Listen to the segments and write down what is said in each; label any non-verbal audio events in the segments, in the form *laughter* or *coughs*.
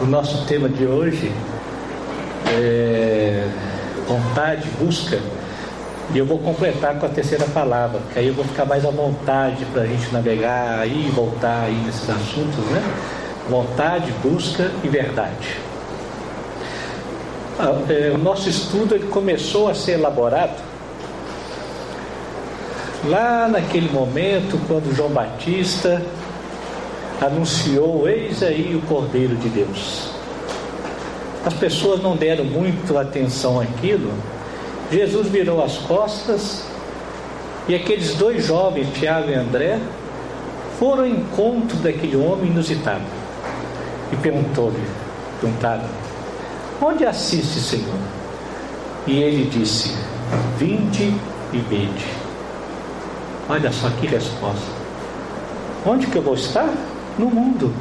O nosso tema de hoje é vontade, busca. E eu vou completar com a terceira palavra, que aí eu vou ficar mais à vontade para a gente navegar aí e voltar aí nesses assuntos, né? Vontade, busca e verdade. Ah, é, o nosso estudo ele começou a ser elaborado lá naquele momento quando João Batista anunciou: Eis aí o Cordeiro de Deus. As pessoas não deram muito atenção àquilo. Jesus virou as costas e aqueles dois jovens, Tiago e André, foram ao encontro daquele homem inusitado e perguntou-lhe, perguntaram, onde assiste, Senhor? E ele disse, vinde e vede. Olha só que resposta. Onde que eu vou estar? No mundo.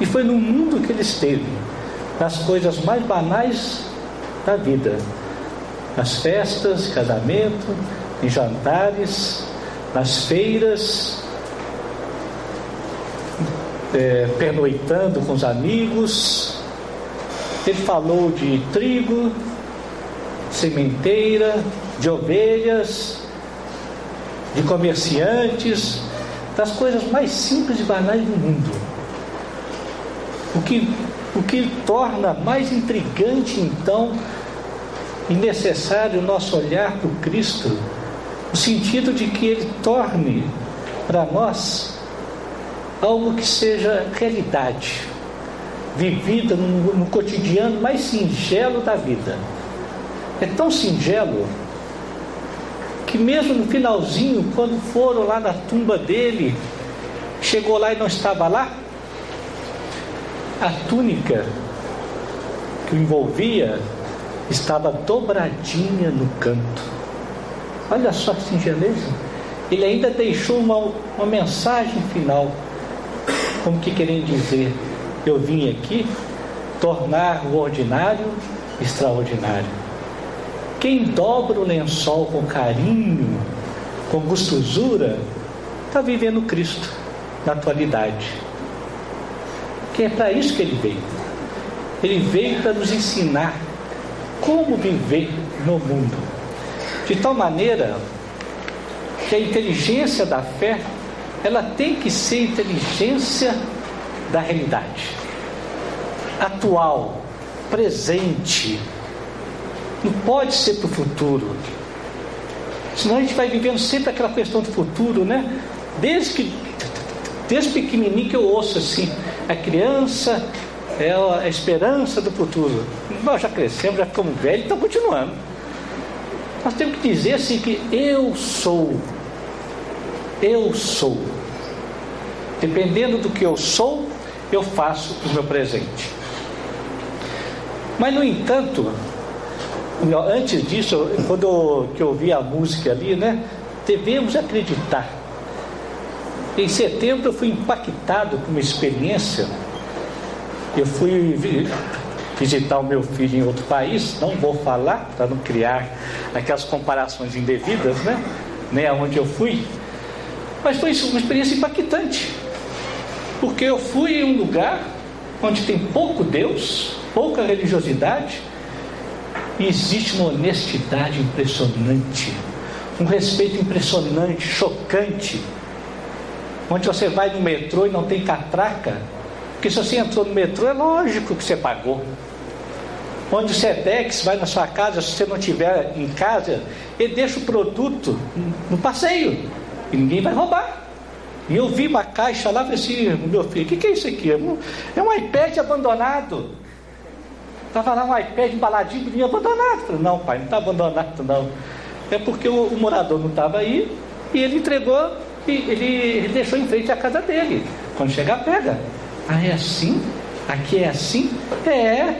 E foi no mundo que ele esteve, nas coisas mais banais da vida, nas festas, casamento, em jantares, nas feiras, é, pernoitando com os amigos. Ele falou de trigo, sementeira, de ovelhas, de comerciantes, das coisas mais simples e banais do mundo. O que, o que torna mais intrigante, então, e necessário o nosso olhar para o Cristo, no sentido de que Ele torne para nós algo que seja realidade, vivida no, no cotidiano mais singelo da vida. É tão singelo que mesmo no finalzinho, quando foram lá na tumba dele, chegou lá e não estava lá, a túnica que o envolvia estava dobradinha no canto. Olha só que singeleza. Ele ainda deixou uma, uma mensagem final, como que querendo dizer: Eu vim aqui tornar o ordinário extraordinário. Quem dobra o lençol com carinho, com gostosura, está vivendo Cristo na atualidade. Que é para isso que ele veio. Ele veio para nos ensinar como viver no mundo. De tal maneira que a inteligência da fé, ela tem que ser inteligência da realidade. Atual, presente, não pode ser para o futuro. Senão a gente vai vivendo sempre aquela questão do futuro, né? Desde que desde pequenininho que eu ouço assim, a criança é a esperança do futuro. Nós já crescemos, já ficamos velhos, então continuando. Nós temos que dizer assim que eu sou. Eu sou. Dependendo do que eu sou, eu faço o meu presente. Mas no entanto, antes disso, quando eu, ouvi a música ali, né? Devemos acreditar. Em setembro eu fui impactado com uma experiência. Eu fui visitar o meu filho em outro país, não vou falar para não criar aquelas comparações indevidas, né? Nem aonde eu fui. Mas foi uma experiência impactante. Porque eu fui em um lugar onde tem pouco Deus, pouca religiosidade, e existe uma honestidade impressionante, um respeito impressionante, chocante. Onde você vai no metrô e não tem catraca, porque se você entrou no metrô, é lógico que você pagou. Onde o SEDEX vai na sua casa, se você não estiver em casa, ele deixa o produto no passeio e ninguém vai roubar. E eu vi uma caixa lá e falei assim, meu filho, o que, que é isso aqui? É um iPad abandonado. Estava lá um iPad embaladinho, vinha abandonado. Falei, não, pai, não está abandonado, não. É porque o, o morador não estava aí e ele entregou e ele, ele deixou em frente à casa dele. Quando chegar, pega. Ah, é assim? Aqui é assim? É.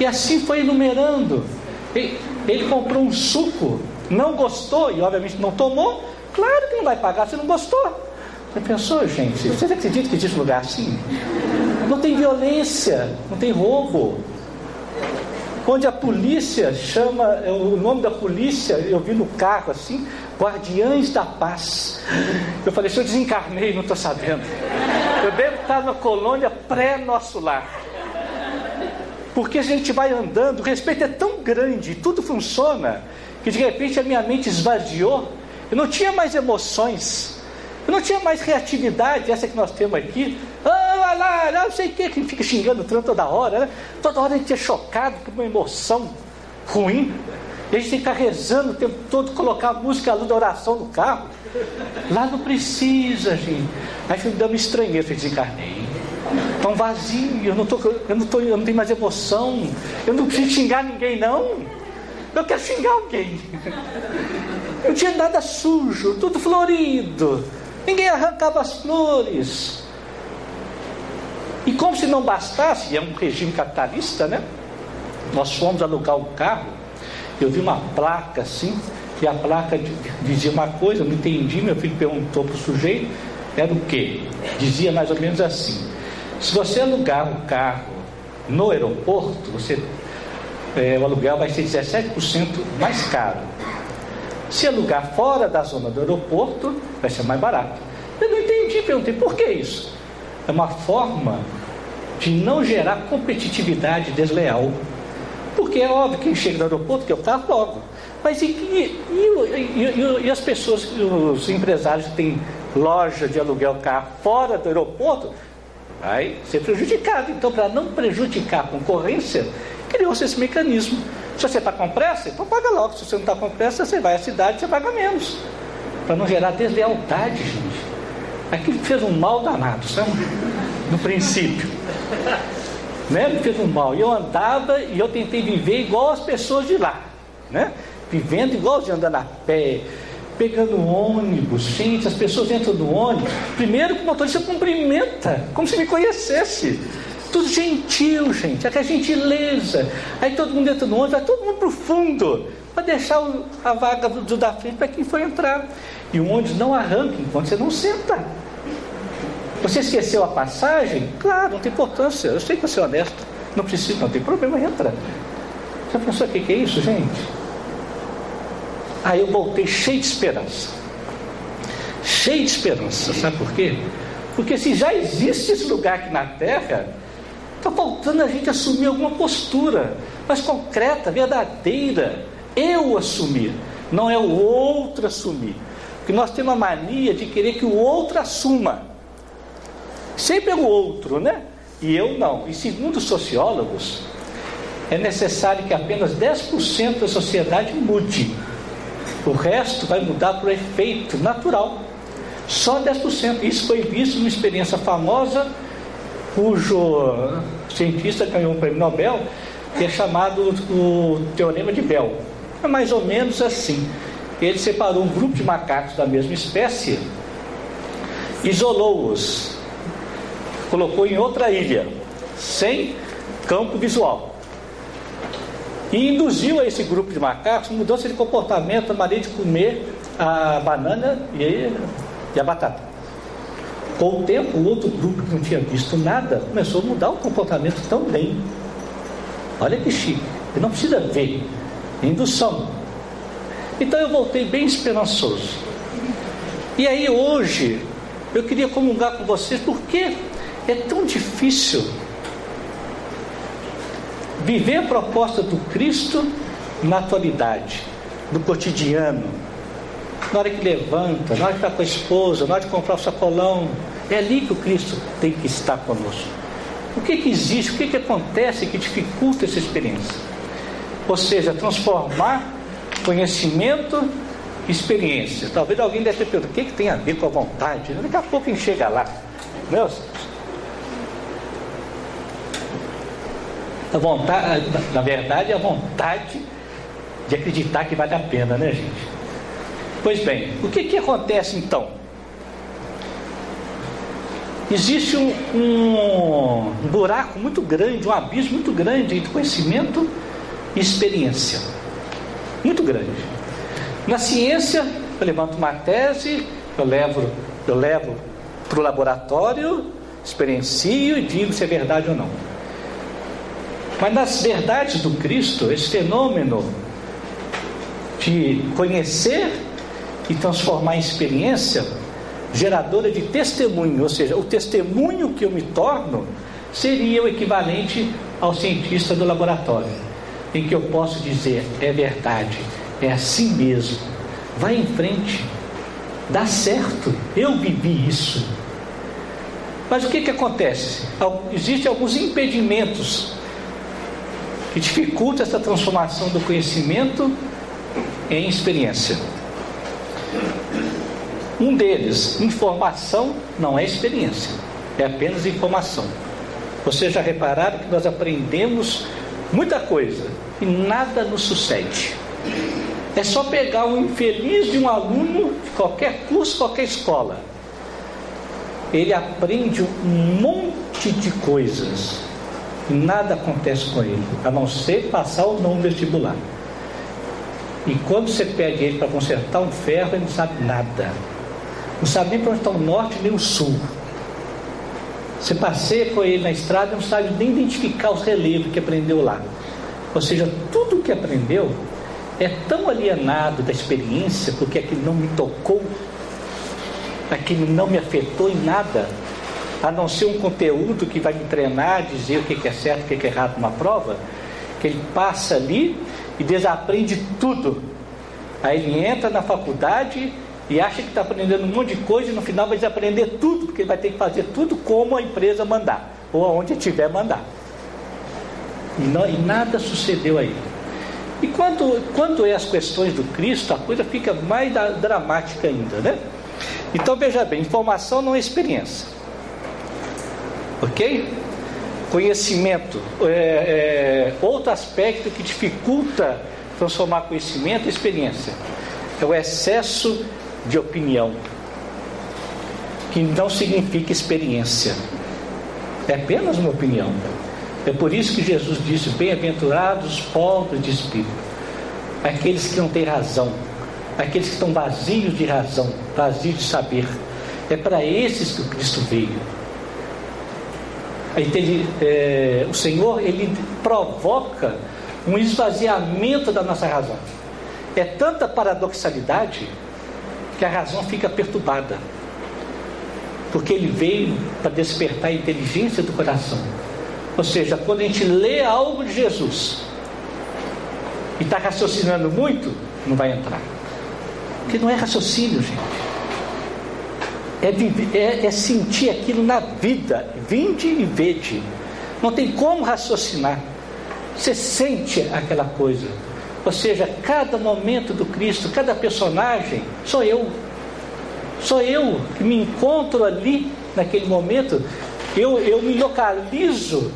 E assim foi enumerando. Ele, ele comprou um suco, não gostou e obviamente não tomou. Claro que não vai pagar se não gostou. Você pensou, gente? Vocês acreditam que existe lugar assim? Não tem violência, não tem roubo onde a polícia chama, é, o nome da polícia, eu vi no carro assim, Guardiães da Paz. Eu falei, se eu desencarnei, não estou sabendo. Eu devo estar na colônia pré-nosso lar. Porque a gente vai andando, o respeito é tão grande, tudo funciona, que de repente a minha mente esvaziou, eu não tinha mais emoções, eu não tinha mais criatividade, essa que nós temos aqui. Ah, lá, não sei o que, que fica xingando tanto toda hora, né? Toda hora a gente é chocado por uma emoção ruim. E a gente tem que ficar rezando o tempo todo, colocar a música a luz da oração no carro. Lá não precisa, gente. Aí me dando estranheza, eu desencarnei. Tão vazio, eu não, tô, eu, não tô, eu não tenho mais emoção. Eu não preciso xingar ninguém, não. Eu quero xingar alguém. Não tinha nada sujo, tudo florido. Ninguém arrancava as flores. E como se não bastasse, é um regime capitalista, né? Nós fomos alugar o carro, eu vi uma placa assim, e a placa dizia uma coisa, eu não entendi, meu filho perguntou para o sujeito, era o quê? Dizia mais ou menos assim, se você alugar um carro no aeroporto, você, é, o aluguel vai ser 17% mais caro. Se alugar fora da zona do aeroporto, vai ser mais barato. Eu não entendi, perguntei, por que isso? É uma forma de não gerar competitividade desleal. Porque é óbvio que quem chega no aeroporto quer o carro logo. Mas e, e, e, e, as pessoas, os empresários que têm loja de aluguel carro fora do aeroporto, vai ser prejudicado. Então, para não prejudicar a concorrência, criou-se esse mecanismo. Se você está com pressa, então paga logo. Se você não está com pressa, você vai à cidade você paga menos. Para não gerar deslealdade, gente. Aquilo fez um mal danado, sabe? No princípio. Né? Me fez um mal. E eu andava e eu tentei viver igual as pessoas de lá. Né? Vivendo igual de andando a pé, pegando ônibus. Gente, as pessoas entram no ônibus. Primeiro o motorista cumprimenta, como se me conhecesse. Tudo gentil, gente, aquela gentileza. Aí todo mundo entra no ônibus, vai todo mundo para o fundo, para deixar a vaga do, do da frente para quem for entrar. E o ônibus não arranca enquanto você não senta. Você esqueceu a passagem? Claro, não tem importância. Eu sei que você é honesto. Não precisa, não tem problema, entra. Você pensou o que é isso, gente? Aí eu voltei cheio de esperança. Cheio de esperança, sabe por quê? Porque se já existe esse lugar aqui na Terra, está faltando a gente assumir alguma postura mais concreta, verdadeira. Eu assumir, não é o outro assumir. Porque nós temos a mania de querer que o outro assuma. Sempre é o outro, né? E eu não. E segundo os sociólogos, é necessário que apenas 10% da sociedade mude o resto vai mudar por efeito natural. Só 10%. Isso foi visto numa experiência famosa, cujo cientista ganhou um prêmio Nobel, que é chamado o Teorema de Bell. É mais ou menos assim. Ele separou um grupo de macacos da mesma espécie, isolou-os, colocou em outra ilha, sem campo visual e induziu a esse grupo de macacos mudança de comportamento, a maneira de comer a banana e, a batata. Com o tempo, o outro grupo que não tinha visto nada começou a mudar o comportamento também. Olha que chique, ele não precisa ver, indução. Então eu voltei bem esperançoso. E aí hoje eu queria comungar com vocês porque é tão difícil Viver a proposta do Cristo na atualidade, no cotidiano, na hora que levanta, na hora que está com a esposa, na hora de comprar o sacolão. É ali que o Cristo tem que estar conosco. O que, que existe, o que, que acontece que dificulta essa experiência? Ou seja, transformar conhecimento experiência. Talvez alguém deve ter perguntado, o que, que tem a ver com a vontade? Daqui a pouco a gente chega lá. Meu, a vontade, na verdade, a vontade de acreditar que vale a pena, né, gente? Pois bem, o que, que acontece então? Existe um, um buraco muito grande, um abismo muito grande entre conhecimento e experiência. Muito grande. Na ciência, eu levanto uma tese, eu levo, eu levo para o laboratório, experiencio e digo se é verdade ou não. Mas nas verdades do Cristo, esse fenômeno de conhecer e transformar em experiência, geradora de testemunho, ou seja, o testemunho que eu me torno seria o equivalente ao cientista do laboratório, em que eu posso dizer: é verdade, é assim mesmo, vai em frente, dá certo, eu vivi isso. Mas o que, que acontece? Existem alguns impedimentos que dificultam essa transformação do conhecimento em experiência. Um deles, informação, não é experiência, é apenas informação. Vocês já repararam que nós aprendemos muita coisa e nada nos sucede. É só pegar um infeliz de um aluno de qualquer curso, qualquer escola. Ele aprende um monte de coisas e nada acontece com ele, a não ser passar ou não vestibular. E quando você pede ele para consertar um ferro, ele não sabe nada. Não sabe nem para onde está o norte nem o sul. Você passeia com ele na estrada e não sabe nem identificar os relevos que aprendeu lá. Ou seja, tudo que aprendeu é tão alienado da experiência, porque aquilo não me tocou, aquilo não me afetou em nada, a não ser um conteúdo que vai me treinar, dizer o que é certo, o que é errado numa prova, que ele passa ali e desaprende tudo. Aí ele entra na faculdade e acha que está aprendendo um monte de coisa e no final vai desaprender tudo, porque vai ter que fazer tudo como a empresa mandar, ou aonde tiver mandar. E, não, e nada sucedeu aí. E quando, quando é as questões do Cristo, a coisa fica mais da, dramática ainda, né? Então veja bem, informação não é experiência. Ok? Conhecimento. É, é, outro aspecto que dificulta transformar conhecimento em experiência é o excesso de opinião, que não significa experiência, é apenas uma opinião. É por isso que Jesus disse: Bem-aventurados os pobres de espírito, aqueles que não têm razão, aqueles que estão vazios de razão, vazios de saber. É para esses que o Cristo veio. Ele, é, o Senhor ele provoca um esvaziamento da nossa razão. É tanta paradoxalidade que a razão fica perturbada. Porque ele veio para despertar a inteligência do coração. Ou seja, quando a gente lê algo de Jesus e está raciocinando muito, não vai entrar. Porque não é raciocínio, gente. É, é, é sentir aquilo na vida. Vinde e vede. Não tem como raciocinar. Você sente aquela coisa. Ou seja, cada momento do Cristo, cada personagem, sou eu. Sou eu que me encontro ali naquele momento. Eu, eu me localizo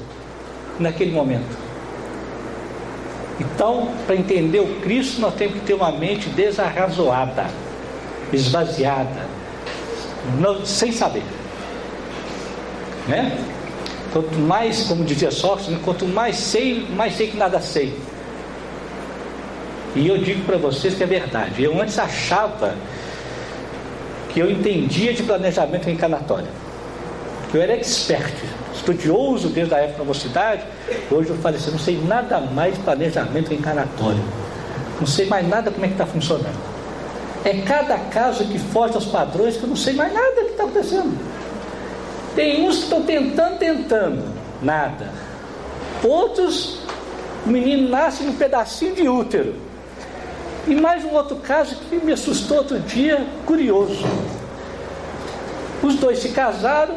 naquele momento. Então, para entender o Cristo, nós temos que ter uma mente desarrazoada, esvaziada, não, sem saber. Né? Quanto mais, como dizia Sócrates, quanto mais sei, mais sei que nada sei. E eu digo para vocês que é verdade. Eu antes achava que eu entendia de planejamento reencarnatório. Que eu era expert, estudioso desde a época da mocidade. Hoje eu falei assim, não sei nada mais de planejamento reencarnatório. Não sei mais nada como é que está funcionando. É cada caso que foge aos padrões que eu não sei mais nada que está acontecendo. Tem uns que estão tentando, tentando, nada. Outros, o menino nasce num pedacinho de útero. E mais um outro caso que me assustou outro dia, curioso. Os dois se casaram,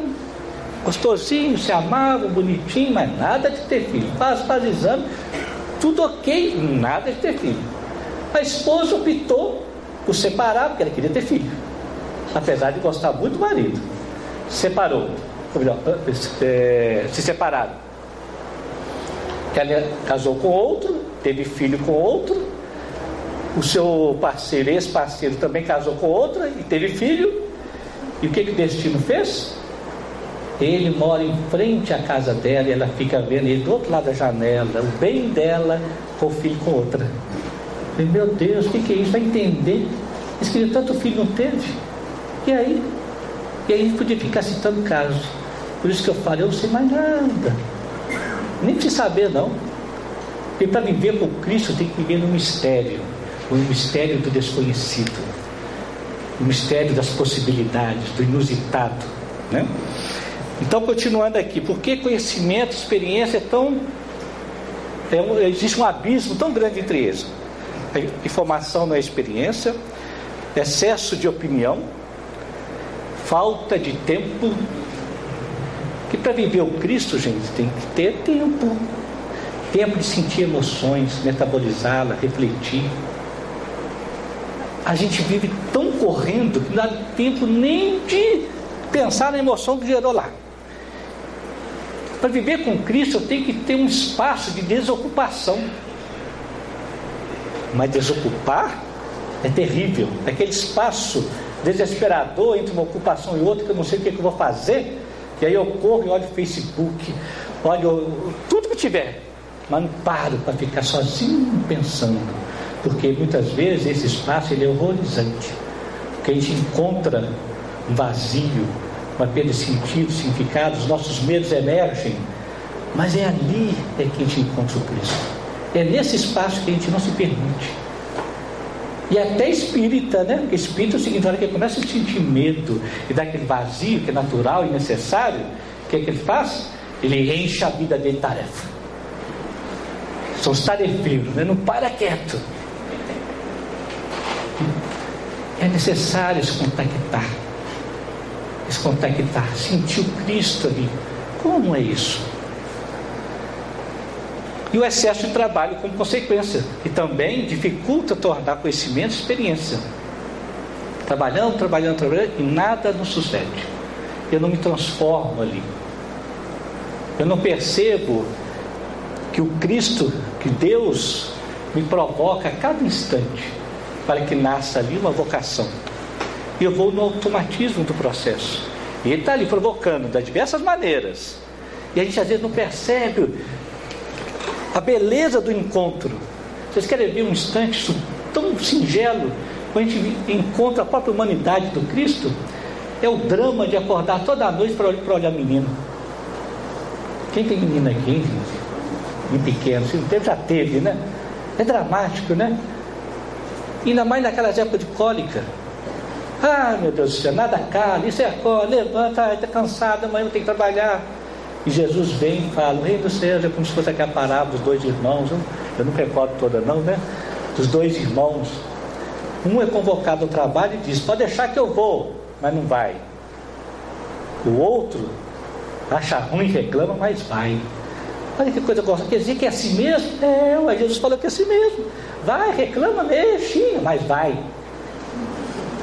gostosinho, se amavam, bonitinho, mas nada de ter filho. Faz, faz exame, tudo ok, nada de ter filho. A esposa optou por separar, porque ela queria ter filho. Apesar de gostar muito do marido. Separou. Eh, se separaram. Ela casou com outro, teve filho com outro, o seu parceiro, ex-parceiro, também casou com outra e teve filho. E o que, que o destino fez? Ele mora em frente à casa dela e ela fica vendo ele do outro lado da janela, o bem dela com o filho com outra. E, meu Deus, o que, que é isso? Vai entender. Esse queria tanto filho não teve. E aí? E aí podia ficar citando casos. Por isso que eu falo, eu não sei mais nada. Nem precisa saber, não. Porque para viver com Cristo tem que viver no mistério o mistério do desconhecido, o mistério das possibilidades, do inusitado. Né? Então, continuando aqui, por que conhecimento, experiência é tão é existe um abismo tão grande entre eles. A informação não é experiência, excesso de opinião, falta de tempo. Que para viver o Cristo, gente, tem que ter tempo. Tempo de sentir emoções, metabolizá-la, refletir. A gente vive tão correndo que não dá tempo nem de pensar na emoção que gerou lá. Para viver com Cristo, eu tenho que ter um espaço de desocupação. Mas desocupar é terrível. Aquele espaço desesperador entre uma ocupação e outra, que eu não sei o que, é que eu vou fazer. E aí eu corro e olho o Facebook, olho tudo que tiver. Mas não paro para ficar sozinho pensando. Porque muitas vezes esse espaço ele é horrorizante. Porque a gente encontra um vazio, uma perda de sentido, significado, os nossos medos emergem. Mas é ali é que a gente encontra o Cristo. É nesse espaço que a gente não se permite. E até espírita, né? Porque espírita é o seguinte, que ele começa a sentir medo e dá aquele vazio que é natural e necessário, o que é que ele faz? Ele enche a vida de tarefa. São os tarefeiros, né? Não para quieto. É necessário se contactar se contactar, sentir o Cristo ali. Como é isso? E o excesso de trabalho como consequência, que também dificulta tornar conhecimento experiência. Trabalhando, trabalhando, trabalhando, e nada nos sucede. Eu não me transformo ali. Eu não percebo que o Cristo, que Deus me provoca a cada instante para que nasça ali uma vocação eu vou no automatismo do processo. E ele está ali provocando de diversas maneiras. E a gente às vezes não percebe a beleza do encontro. Vocês querem ver um instante tão singelo, quando a gente encontra a própria humanidade do Cristo? É o drama de acordar toda noite para olhar menino. Quem tem menino aqui? Em pequeno, se não teve, já teve, né? É dramático, né? Ainda mais naquelas épocas de cólica. Ah, meu Deus do céu, nada cala, isso é acorda, levanta, está cansado, amanhã tenho que trabalhar. E Jesus vem e fala, o reino dos céus é como se fosse aquela parábola dos dois irmãos, eu não recordo toda não, né? Dos dois irmãos. Um é convocado ao trabalho e diz, pode deixar que eu vou, mas não vai. O outro acha ruim, reclama, mas vai. Olha que coisa gostosa. Quer dizer que é assim mesmo? É, mas Jesus falou que é assim mesmo. Vai, reclama, mexe, mas vai.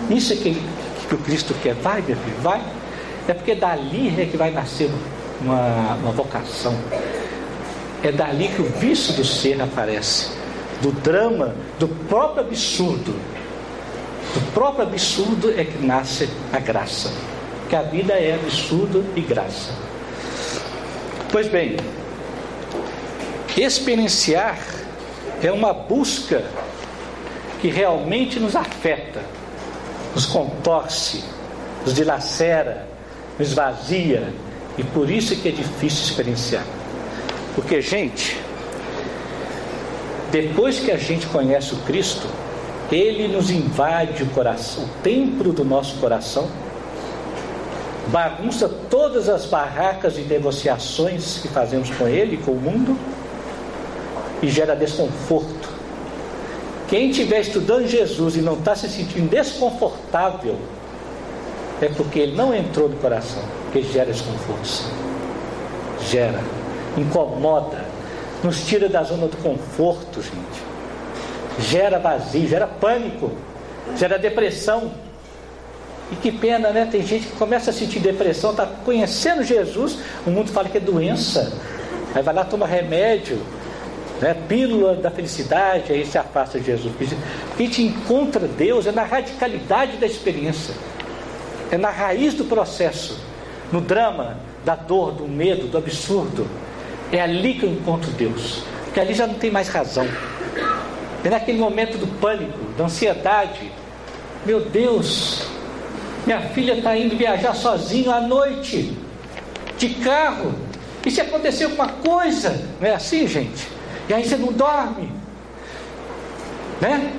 Isso é que, que o Cristo quer. Vai, meu filho, vai. É porque dali é que vai nascer uma, uma vocação. É dali que o vício do ser aparece. Do drama, do próprio absurdo. Do próprio absurdo é que nasce a graça. Que a vida é absurdo e graça. Pois bem, experienciar é uma busca que realmente nos afeta nos contorce, nos dilacera, nos esvazia, e por isso que é difícil experienciar. Porque, gente, depois que a gente conhece o Cristo, ele nos invade o coração, o templo do nosso coração, bagunça todas as barracas e negociações que fazemos com ele com o mundo e gera desconforto, quem estiver estudando Jesus e não está se sentindo desconfortável, é porque ele não entrou no coração, porque gera desconforto. Gera, incomoda, nos tira da zona do conforto, gente. Gera vazio, gera pânico, gera depressão. E que pena, né? Tem gente que começa a sentir depressão, está conhecendo Jesus, o mundo fala que é doença. Aí vai lá, toma remédio, né? Pílula da felicidade, aí se afasta de Jesus. A gente encontra Deus é na radicalidade da experiência, é na raiz do processo, no drama da dor, do medo, do absurdo. É ali que eu encontro Deus, porque ali já não tem mais razão. É naquele momento do pânico, da ansiedade. Meu Deus, minha filha está indo viajar sozinha à noite, de carro. E se acontecer alguma coisa? Não é assim, gente? E aí você não dorme. Né?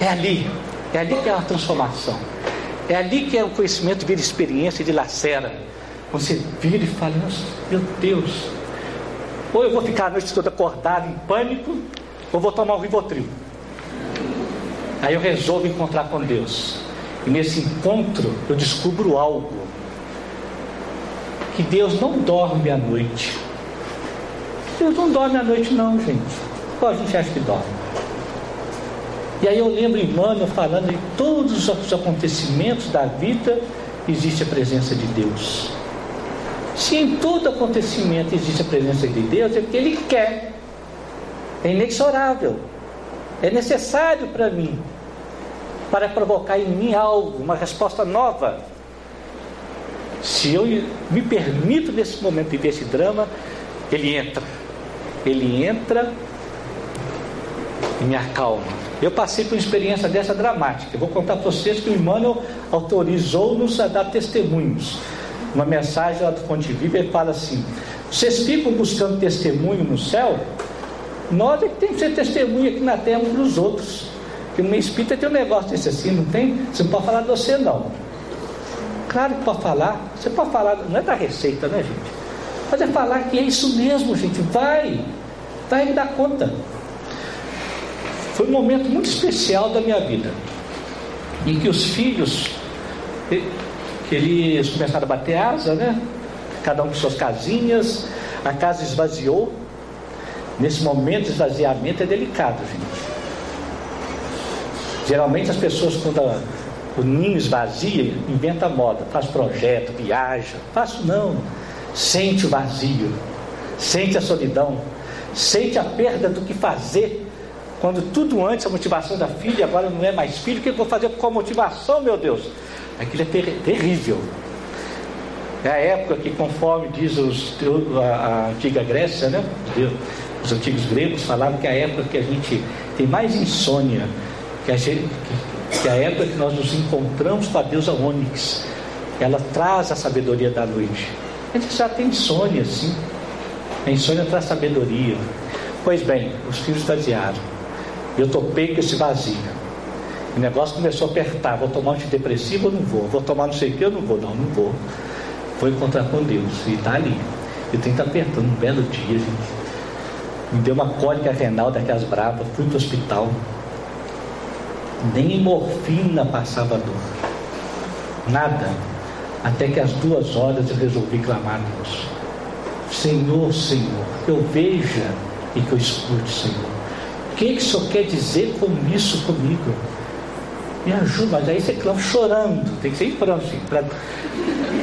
É ali. É ali que é a transformação. É ali que é o conhecimento vira experiência de lacera. Você vira e fala, meu Deus, Ou eu vou ficar a noite toda acordado em pânico, ou vou tomar um Rivotril. Aí eu resolvo encontrar com Deus. E nesse encontro eu descubro algo. Que Deus não dorme à noite. Deus não dorme à noite não, gente. Qual a gente acha que dorme? E aí eu lembro Emmanuel falando em todos os acontecimentos da vida existe a presença de Deus. Se em todo acontecimento existe a presença de Deus, é porque Ele quer. É inexorável. É necessário para mim. Para provocar em mim algo, uma resposta nova. Se eu me permito nesse momento viver esse drama, ele entra. Ele entra e me acalma. Eu passei por uma experiência dessa dramática. Eu vou contar para vocês que o Emmanuel autorizou-nos a dar testemunhos. Uma mensagem lá do Fonte Viva, ele fala assim: vocês ficam buscando testemunho no céu? Nós é que temos que ser testemunho aqui na terra para os outros. Porque no meio espírita tem um negócio desse assim, não tem? Você não pode falar de você, não. Claro que pode falar. Você pode falar, não é da receita, né, gente? Pode é falar que é isso mesmo, gente. Vai, vai me dar conta. Foi um momento muito especial da minha vida, em que os filhos, eles começaram a bater asa, né? Cada um com suas casinhas, a casa esvaziou. Nesse momento esvaziamento é delicado, gente. Geralmente as pessoas, quando a, o ninho esvazia, inventa moda, faz projeto, viaja. Faço não. Sente o vazio, sente a solidão, sente a perda do que fazer quando tudo antes a motivação da filha, agora não é mais filho, o que eu vou fazer com a motivação, meu Deus? Aquilo é ter, terrível. É a época que, conforme diz os, a, a antiga Grécia, né? os antigos gregos falavam que é a época que a gente tem mais insônia, que a, gente, que a época que nós nos encontramos com a deusa Ônix. Ela traz a sabedoria da noite. A gente já tem insônia, sim. A insônia traz sabedoria. Pois bem, os filhos esvaziaram. Eu topei com esse vazio. O negócio começou a apertar. Vou tomar antidepressivo ou não vou? Vou tomar não sei o que ou não vou? Não, não vou. Vou encontrar com Deus. E está ali. Eu tenho que estar apertando um belo dia, gente. Me deu uma cólica renal daquelas bravas. Fui para o hospital. Nem morfina passava dor. Nada. Até que às duas horas eu resolvi clamar a Deus. Senhor, Senhor, eu veja e que eu escute, Senhor que, que o senhor quer dizer com isso comigo? Me ajuda, mas aí você clama chorando, tem que ser em pranto,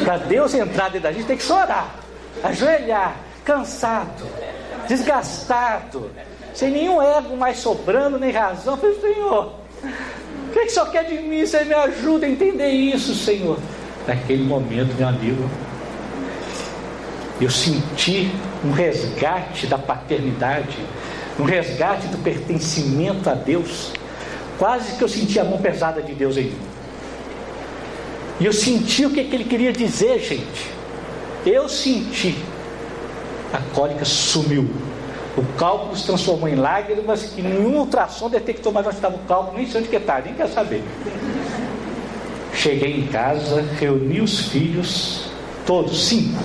para Deus entrar dentro da gente, tem que chorar, ajoelhar, cansado, desgastado, sem nenhum ego mais sobrando, nem razão. Eu falei, Senhor, o que, que o senhor quer de mim? Você me ajuda a entender isso, Senhor. Naquele momento, meu amigo, eu senti um resgate da paternidade um resgate do pertencimento a Deus. Quase que eu senti a mão pesada de Deus em mim. E eu senti o que, que ele queria dizer, gente. Eu senti. A cólica sumiu. O cálculo se transformou em lágrimas que nenhum ultrassom detectou mais onde estava o cálculo, nem sei onde que está, nem quer saber. Cheguei em casa, reuni os filhos, todos, cinco.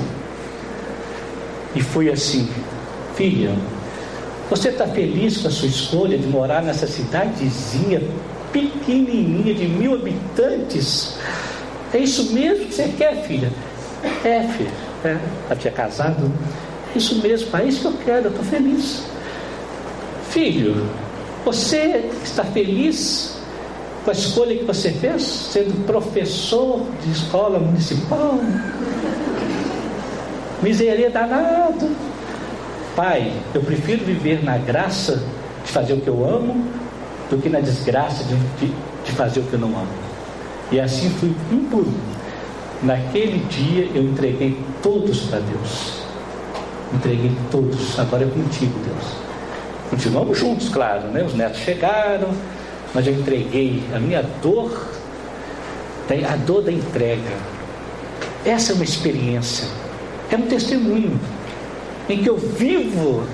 E fui assim, filha, você está feliz com a sua escolha de morar nessa cidadezinha pequenininha de mil habitantes? É isso mesmo que você quer, filha? É, filha. É. Ela tinha casado. É isso mesmo, é isso que eu quero, eu estou feliz. Filho, você está feliz com a escolha que você fez, sendo professor de escola municipal? Miseria danado Pai, eu prefiro viver na graça de fazer o que eu amo do que na desgraça de, de, de fazer o que eu não amo. E assim fui um por um. Naquele dia eu entreguei todos para Deus. Entreguei todos. Agora é contigo, Deus. Continuamos juntos, claro, né? Os netos chegaram, mas eu entreguei a minha dor, a dor da entrega. Essa é uma experiência, é um testemunho em que eu vivo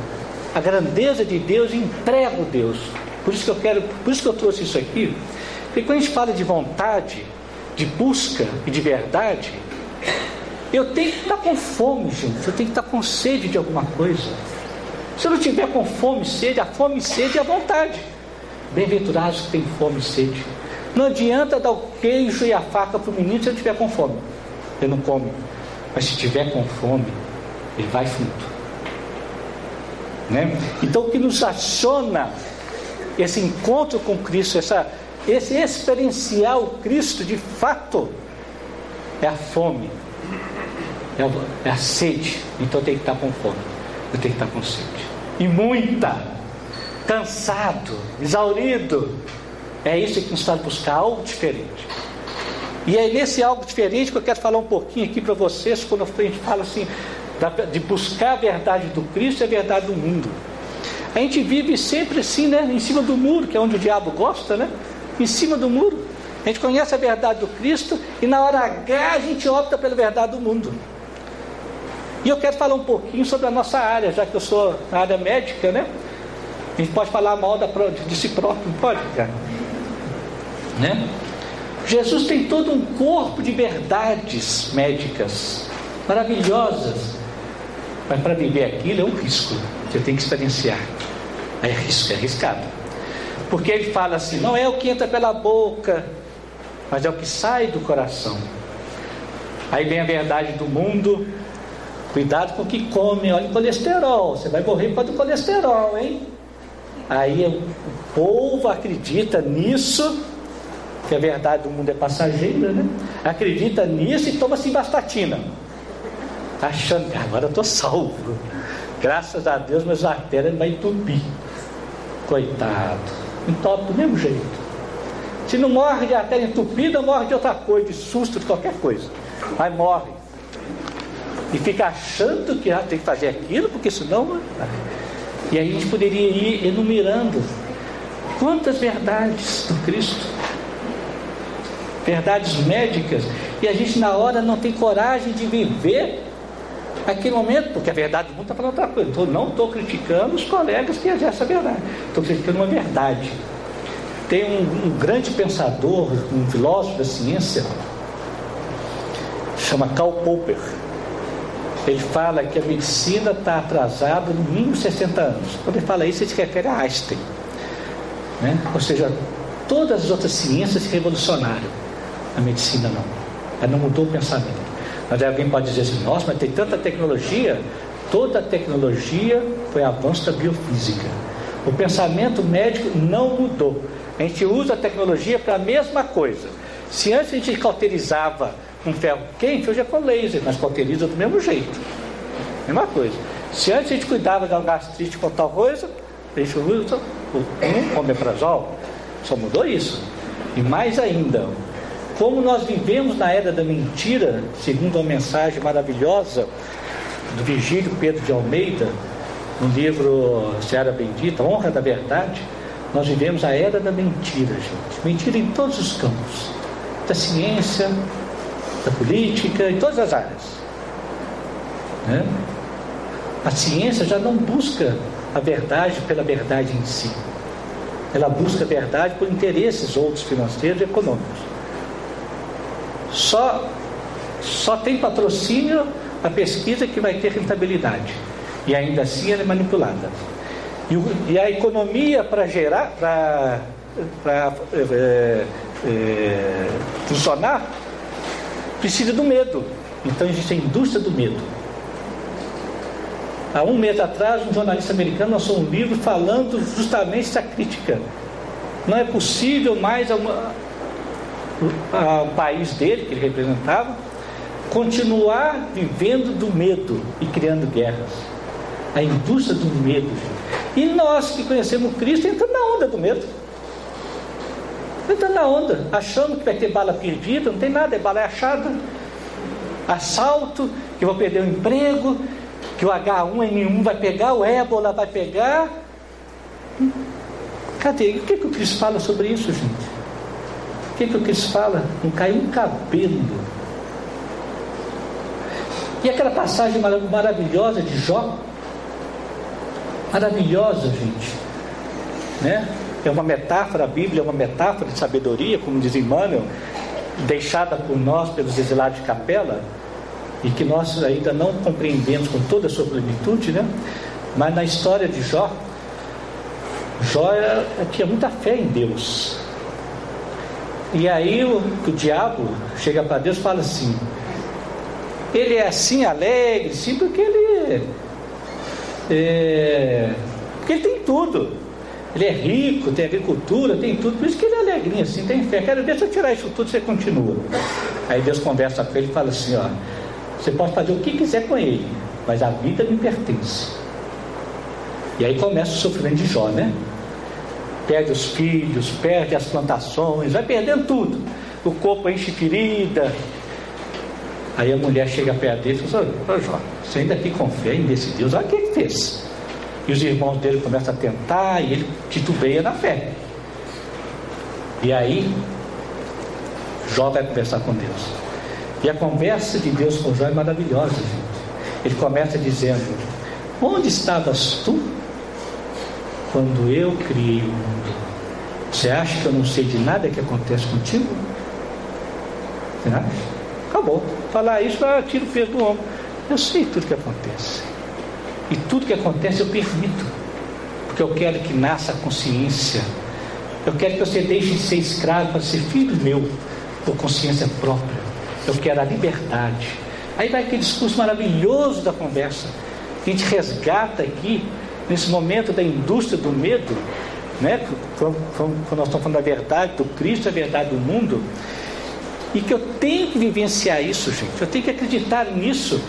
a grandeza de Deus e entrego Deus. Por isso que eu quero, por isso que eu trouxe isso aqui. Porque quando a gente fala de vontade, de busca e de verdade, eu tenho que estar com fome, gente. Eu tenho que estar com sede de alguma coisa. Se não tiver com fome e sede, a fome e sede é a vontade. Bem-aventurados que têm fome e sede. Não adianta dar o queijo e a faca para o menino se ele tiver com fome. Ele não come. Mas se tiver com fome, ele vai junto. Né? Então o que nos aciona esse encontro com Cristo, essa, esse experienciar o Cristo de fato, é a fome, é a, é a sede. Então tem que estar com fome, eu tenho que estar com sede. E muita, cansado, exaurido. É isso que nos faz buscar algo diferente. E é nesse algo diferente que eu quero falar um pouquinho aqui para vocês, quando a gente fala assim, de buscar a verdade do Cristo e a verdade do mundo. A gente vive sempre assim, né? Em cima do muro, que é onde o diabo gosta, né? Em cima do muro. A gente conhece a verdade do Cristo e na hora H a gente opta pela verdade do mundo. E eu quero falar um pouquinho sobre a nossa área, já que eu sou na área médica, né? A gente pode falar mal da, de si próprio, não pode? Né? Jesus tem todo um corpo de verdades médicas maravilhosas mas para viver aquilo é um risco. Você tem que experienciar. É risco, é arriscado. Porque ele fala assim: não é o que entra pela boca, mas é o que sai do coração. Aí vem a verdade do mundo. Cuidado com o que come, olha o colesterol. Você vai morrer por causa do colesterol, hein? Aí o povo acredita nisso, que a verdade do mundo é passageira, né? Acredita nisso e toma simvastatina achando que agora eu estou salvo. Graças a Deus, minhas artérias vai entupir. Coitado. Entope do mesmo jeito. Se não morre de artéria entupida, morre de outra coisa, de susto, de qualquer coisa. Mas morre. E fica achando que tem que fazer aquilo, porque senão. E a gente poderia ir enumerando quantas verdades do Cristo, verdades médicas, e a gente na hora não tem coragem de viver naquele momento, porque a verdade do mundo está falando outra coisa. Então, não estou criticando os colegas que exercem a verdade, estou criticando uma verdade. Tem um, um, grande pensador, um filósofo da ciência, chama Karl Popper. Ele fala que a medicina está atrasada no mínimo 60 anos. Quando ele fala isso, ele se refere a Einstein. Né? Ou seja, todas as outras ciências se revolucionaram. A medicina não. Ela não mudou o pensamento. Mas alguém pode dizer assim, nossa, mas tem tanta tecnologia. Toda a tecnologia foi avanço da biofísica. O pensamento médico não mudou. A gente usa a tecnologia para a mesma coisa. Se antes a gente cauterizava com ferro quente, hoje é com laser, mas cauteriza do mesmo jeito. Mesma coisa. Se antes a gente cuidava da gastrite com tal coisa, a gente usa um omeprazol. Só mudou isso. E mais ainda, como nós vivemos na era da mentira, segundo uma mensagem maravilhosa do Virgílio Pedro de Almeida, no livro Seara Bendita, Honra da Verdade, nós vivemos a era da mentira, gente. Mentira em todos os campos, da ciência, da política, em todas as áreas. Né? A ciência já não busca a verdade pela verdade em si. Ela busca a verdade por interesses outros financeiros e econômicos. Só, só tem patrocínio a pesquisa que vai ter rentabilidade. E ainda assim ela é manipulada. E, e a economia para gerar, para é, é, funcionar, precisa do medo. Então existe a indústria do medo. Há um mês atrás, um jornalista americano lançou um livro falando justamente essa crítica. Não é possível mais uma, ao país dele, que ele representava, continuar vivendo do medo e criando guerras. A indústria do medo. E nós que conhecemos Cristo entramos na onda do medo. Entrando na onda, achando que vai ter bala perdida, não tem nada, é bala achada. Assalto, que eu vou perder o emprego, que o H1N1 vai pegar, o ébola vai pegar. Cadê? O que, que o Cristo fala sobre isso, gente? O que, que o Cristo fala? Não caiu um cabelo. E aquela passagem maravilhosa de Jó, maravilhosa, gente, né? É uma metáfora, a Bíblia é uma metáfora de sabedoria, como diz Emmanuel, deixada por nós pelos exilados de capela, e que nós ainda não compreendemos com toda a sua plenitude, né? Mas na história de Jó, Jó tinha muita fé em Deus. E aí o, o diabo chega para Deus e fala assim: ele é assim alegre, sim, porque ele é, porque ele tem tudo. Ele é rico, tem agricultura, tem tudo, por isso que ele é alegrinho assim, tem fé. Quero se eu tirar isso tudo, você continua. Aí Deus conversa com ele e fala assim: ó, você pode fazer o que quiser com ele, mas a vida me pertence. E aí começa o sofrimento de Jó, né? Perde os filhos, perde as plantações, vai perdendo tudo. O corpo enche ferida. Aí a mulher chega perto dele e fala: Ô Jó, você ainda aqui confia nesse Deus, olha o que ele fez. E os irmãos dele começam a tentar e ele titubeia na fé. E aí, Jó vai conversar com Deus. E a conversa de Deus com Jó é maravilhosa. Ele começa dizendo: Onde estavas tu quando eu criei o mundo? Você acha que eu não sei de nada que acontece contigo? Você acha? Acabou. Falar isso, tira o peso do ombro. Eu sei tudo que acontece. E tudo que acontece eu permito. Porque eu quero que nasça a consciência. Eu quero que você deixe de ser escravo para ser filho meu, por consciência própria. Eu quero a liberdade. Aí vai aquele discurso maravilhoso da conversa. Que a gente resgata aqui, nesse momento da indústria do medo, né? quando, nós estamos falando da verdade do Cristo, a verdade do mundo, e que eu tenho que vivenciar isso, gente. Eu tenho que acreditar nisso.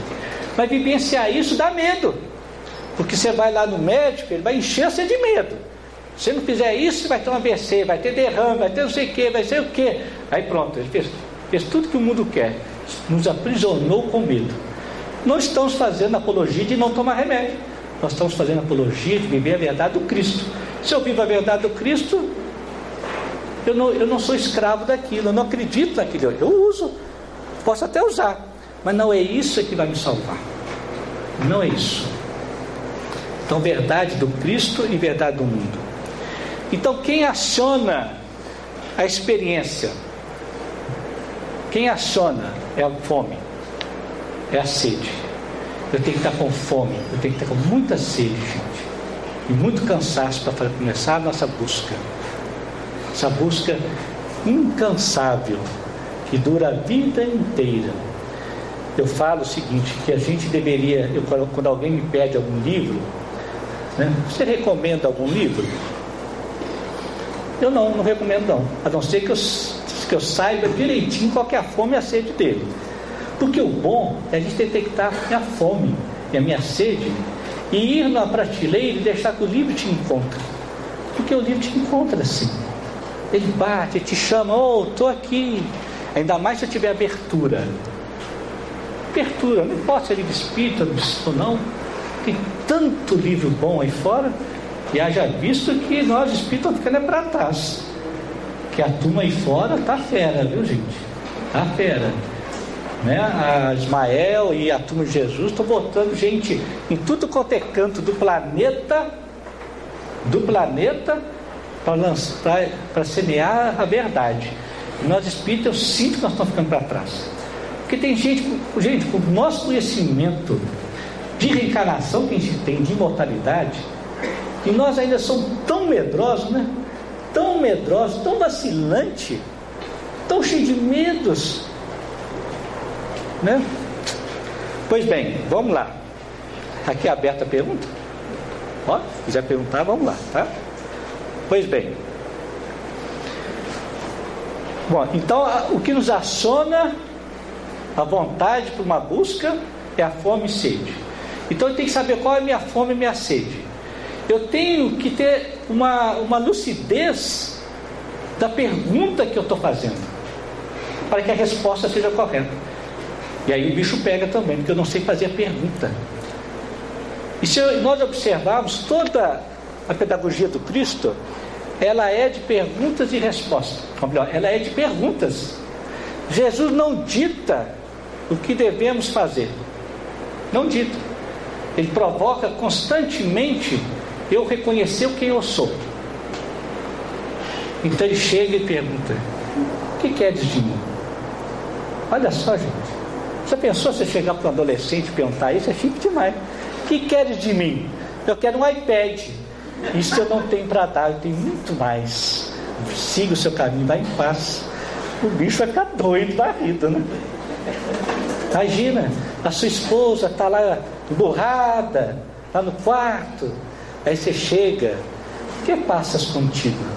Mas vivenciar isso dá medo. Porque você vai lá no médico, ele vai encher você de medo. Se não fizer isso, você vai ter um AVC, vai ter derrame, vai ter não sei o que, vai ser o que. Aí pronto, ele fez, fez tudo que o mundo quer. Nos aprisionou com medo. Não estamos fazendo apologia de não tomar remédio. Nós estamos fazendo apologia de viver a verdade do Cristo. Se eu vivo a verdade do Cristo, eu não, eu não sou escravo daquilo, eu não acredito naquilo. Eu uso, posso até usar, mas não é isso que vai me salvar. Não é isso. Então, verdade do Cristo e verdade do mundo. Então, quem aciona a experiência? Quem aciona é a fome, é a sede. Eu tenho que estar com fome, eu tenho que estar com muita sede, gente, e muito cansaço para começar a nossa busca. Essa busca incansável que dura a vida inteira. Eu falo o seguinte, que a gente deveria, eu, quando alguém me pede algum livro, né? Você recomenda algum livro? Eu não, não recomendo não. A não ser que eu, que eu saiba direitinho qual é a fome e a sede dele. Porque o bom é a gente detectar a minha fome e a minha sede e ir na prateleira e deixar que o livro te encontre. Porque o livro te encontra assim. Ele bate, te chama, oh, estou aqui. Ainda mais se eu tiver abertura. Abertura, não importa se é livro espírita ou não tem tanto livro bom aí fora, e haja visto que nós espíritos estamos ficando é para trás. Que a turma aí fora tá fera, viu gente? Tá fera. Né? A Ismael e a turma de Jesus estão botando gente em tudo quanto é canto do planeta, do planeta, para semear a verdade. Nós espíritos, eu sinto que nós estamos ficando para trás. Porque tem gente, gente, com o nosso conhecimento de reencarnação que a gente tem, de imortalidade, e nós ainda somos tão medrosos, né? Tão medrosos, tão vacilante, tão cheio de medos, né? Pois bem, vamos lá. Aqui é aberta a pergunta. Ó, se quiser perguntar, vamos lá, tá? Pois bem. Bom, então o que nos aciona a vontade para uma busca é a fome e sede. Então eu tenho que saber qual é a minha fome e minha sede. Eu tenho que ter uma, uma lucidez da pergunta que eu estou fazendo, para que a resposta seja correta. E aí o bicho pega também, porque eu não sei fazer a pergunta. E se nós observarmos toda a pedagogia do Cristo, ela é de perguntas e respostas. Ou melhor, ela é de perguntas. Jesus não dita o que devemos fazer. Não dita. Ele provoca constantemente eu reconhecer quem eu sou. Então ele chega e pergunta: O que queres de mim? Olha só, gente. Você pensou se chegar para um adolescente e perguntar isso? É chique demais. O que queres de mim? Eu quero um iPad. Isso eu não tenho para dar, eu tenho muito mais. Siga o seu caminho, vai em paz. O bicho vai ficar doido, varrido, né? Imagina, a sua esposa está lá emburrada, lá no quarto. Aí você chega, o que passas contigo? *laughs*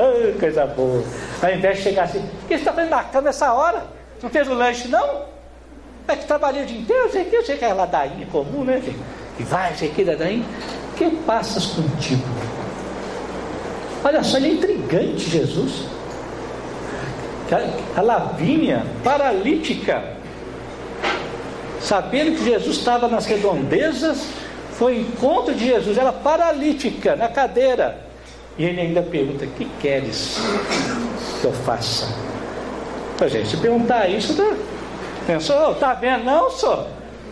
Oh, coisa boa. Ao invés de chegar assim, o que você está fazendo na cama essa hora? Não fez o lanche, não? É que trabalhei o dia inteiro, sei que eu sei que é ladainha comum, né? Que vai, sei que ladainha. O que passas contigo? Olha só, ele é intrigante, Jesus. A Lavínia, paralítica, sabendo que Jesus estava nas redondezas, foi encontro de Jesus, ela paralítica na cadeira. E ele ainda pergunta: que queres que eu faça? Pois gente, perguntar isso, tá? Pensou, tá vendo não, senhor?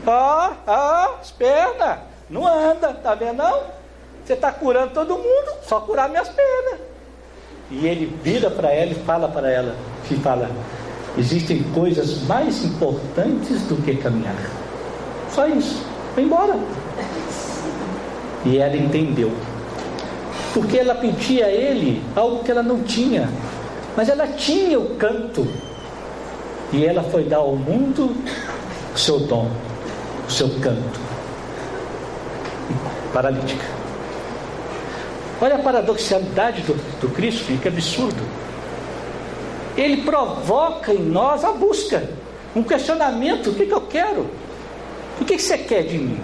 Ó, ó, as pernas, não anda, tá vendo não? Você está curando todo mundo, só curar minhas pernas. E ele vira para ela e fala para ela, e fala, existem coisas mais importantes do que caminhar. Só isso, vai embora. E ela entendeu. Porque ela pedia a ele algo que ela não tinha. Mas ela tinha o canto. E ela foi dar ao mundo o seu dom, o seu canto. Paralítica. Olha a paradoxalidade do, do Cristo, que absurdo. Ele provoca em nós a busca, um questionamento: o que, que eu quero? O que, você quer de mim?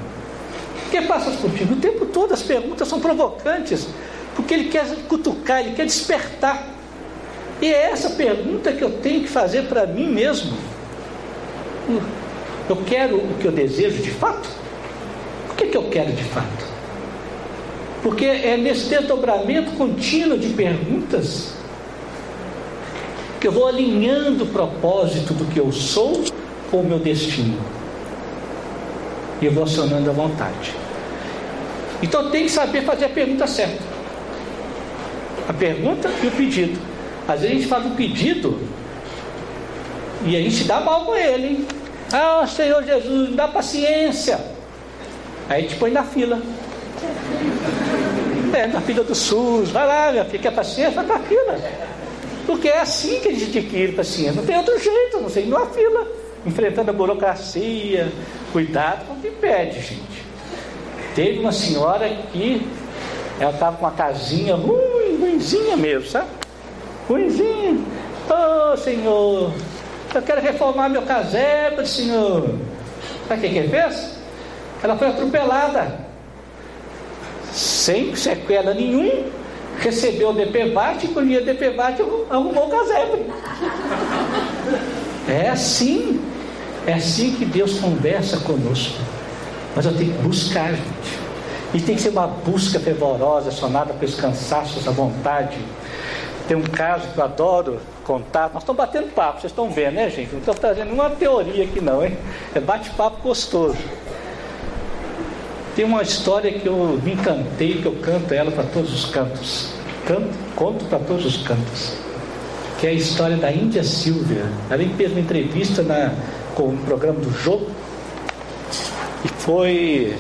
O que passa contigo? O tempo todo as perguntas são provocantes, porque ele quer cutucar, ele quer despertar. E é essa pergunta que eu tenho que fazer para mim mesmo. Eu quero o que eu desejo de fato? O que, que eu quero de fato? Porque é nesse desdobramento contínuo de perguntas que eu vou alinhando o propósito do que eu sou com o meu destino. E eu vou acionando a vontade. Então tem que saber fazer a pergunta certa. A pergunta e o pedido. Às vezes a gente faz um pedido e a gente dá mal com ele, hein? Ah, Senhor Jesus, me dá paciência. Aí a gente põe na fila. É, na fila do SUS, vai lá, minha filha, quer paciência? Vai pra fila. Porque é assim que a gente adquire paciência. Não tem outro jeito, não sei, numa fila. Enfrentando a burocracia, cuidado com o que pede, gente. Teve uma senhora que ela estava com uma casinha ruim, ruimzinha mesmo, sabe? Ruimzinha. Ô oh, Senhor, eu quero reformar meu casebre, Senhor. Sabe o que, ele fez? Ela foi atropelada. Sem sequela nenhum, recebeu o DPVAT e dia DPVAT arrumou o casebre. É assim. É assim que Deus conversa conosco. Mas eu tenho que buscar, gente. E tem que ser uma busca fervorosa, sonada pelos cansaços, a vontade. Tem um caso que eu adoro contar. Nós estamos batendo papo, vocês estão vendo, né, gente? Não estou trazendo nenhuma teoria aqui, não, hein? É bate-papo gostoso. Tem uma história que eu me encantei, que eu canto ela para todos os cantos. Canto, conto para todos os cantos. Que é a história da Índia Silvia. Ela fez uma entrevista na, com o programa do Jô. E foi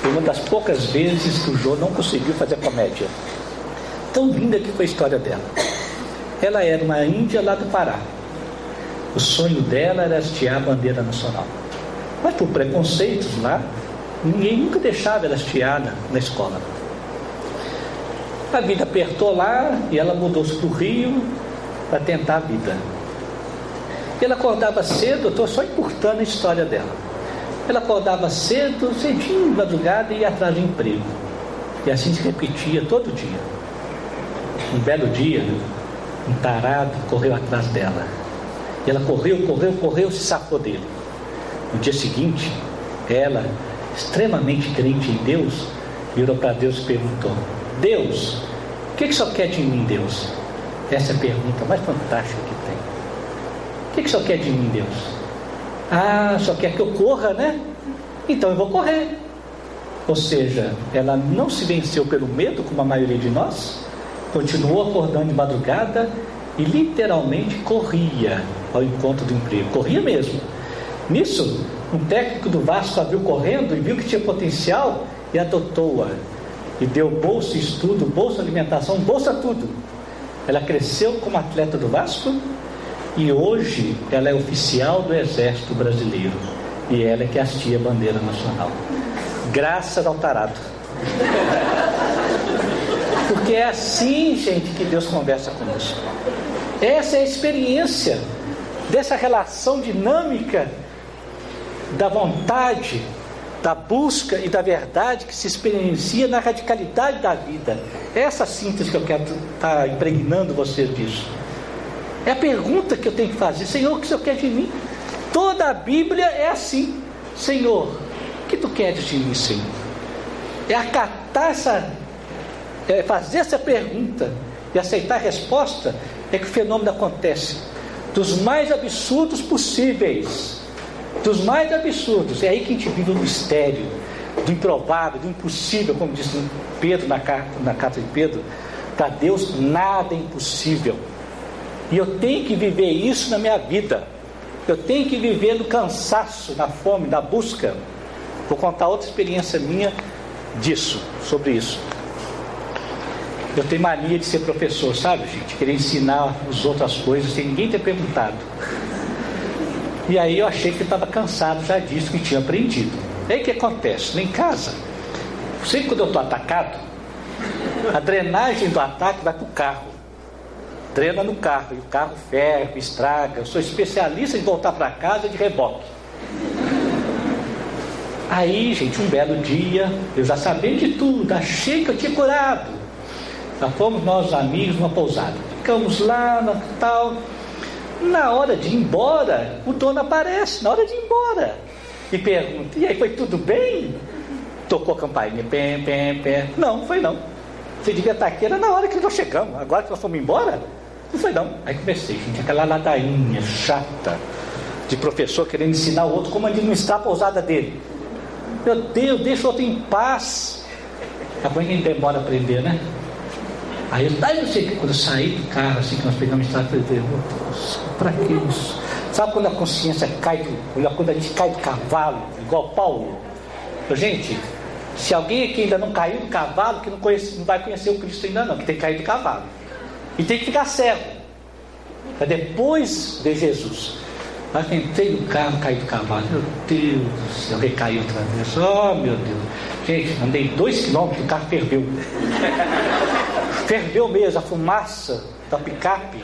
Foi uma das poucas vezes que o Jô não conseguiu fazer comédia. Tão linda que foi a história dela. Ela era uma índia lá do Pará. O sonho dela era hastear a bandeira nacional. Mas por preconceitos lá, ninguém nunca deixava ela hastear na, escola. A vida apertou lá e ela mudou-se para o Rio para tentar a vida. Ela acordava cedo, estou só encurtando a história dela. Ela acordava cedo, cedinho, madrugada e ia atrás de emprego. E assim se repetia todo dia. Um belo dia, um tarado correu atrás dela. E ela correu, correu, correu, se safou dele. No dia seguinte, ela, extremamente crente em Deus, virou para Deus e perguntou: Deus, o que, que só quer de mim, Deus? Essa é a pergunta mais fantástica que tem. O que, que só quer de mim, Deus? Ah, só quer que eu corra, né? Então eu vou correr. Ou seja, ela não se venceu pelo medo, como a maioria de nós, continuou acordando de madrugada e literalmente corria ao encontro do emprego. Corria mesmo. Nisso, Um técnico do Vasco abriu correndo e viu que tinha potencial e adotou-a. E deu bolsa estudo, bolsa alimentação, bolsa tudo. Ela cresceu como atleta do Vasco e hoje ela é oficial do Exército Brasileiro. E ela é que hastia a bandeira nacional. Graças ao tarado. Porque é assim, gente, que Deus conversa conosco. Essa é a experiência dessa relação dinâmica da vontade, da busca e da verdade que se experiencia na radicalidade da vida. Essa síntese que eu quero estar tá impregnando vocês disso. É a pergunta que eu tenho que fazer: Senhor, o que o Senhor quer de mim? Toda a Bíblia é assim: Senhor, o que tu queres de mim, Senhor? É acatar essa, é fazer essa pergunta e aceitar a resposta, é que o fenômeno acontece. Dos mais absurdos possíveis, dos mais absurdos, é aí que a gente vive o mistério, do improvável, do impossível, como disse Pedro na carta, na carta de Pedro. Para Deus nada é impossível. E eu tenho que viver isso na minha vida. Eu tenho que viver no cansaço, na fome, na busca. Vou contar outra experiência minha disso, sobre isso. Eu tenho mania de ser professor, sabe, gente? Querer ensinar os outras coisas sem ninguém ter perguntado. E aí eu achei que eu estava cansado já disso que tinha aprendido. Aí o que acontece? Lá em casa, sempre quando eu estou atacado, a drenagem do ataque vai para o carro. Drena no carro, e o carro ferve, estraga. Eu sou especialista em voltar para casa de reboque. Aí, gente, um belo dia, eu já sabia de tudo, achei que eu tinha curado. Já fomos nós amigos numa pousada. Ficamos lá, na, tal. Na hora de ir embora, o dono aparece, na hora de ir embora. E pergunta: E aí, foi tudo bem? Tocou a campainha, pé, pé, pé. Não, foi não. Você devia estar aqui, era na hora que nós chegamos. Agora que nós fomos embora, não foi não. Aí comecei, gente, aquela ladainha chata de professor querendo ensinar o outro como administrar a pousada dele. Meu Deus, deixa o outro em paz. Agora quem demora a aprender, né? Aí, aí eu sei que quando eu saí do carro, assim que nós pegamos estrada, eu falei, para que isso? Sabe quando a consciência cai, do, quando a gente cai do cavalo, igual Paulo? Eu, gente, se alguém aqui ainda não caiu do cavalo, que não, conhece, não vai conhecer o Cristo ainda não, que tem que cair do cavalo. E tem que ficar cego. Para depois ver Jesus. Mas entrei no carro, caí do cavalo. Meu Deus do céu, recaí outra vez. Oh meu Deus. Gente, andei dois quilômetros, o carro ferveu. *laughs* Ferveu mesmo a fumaça da picape.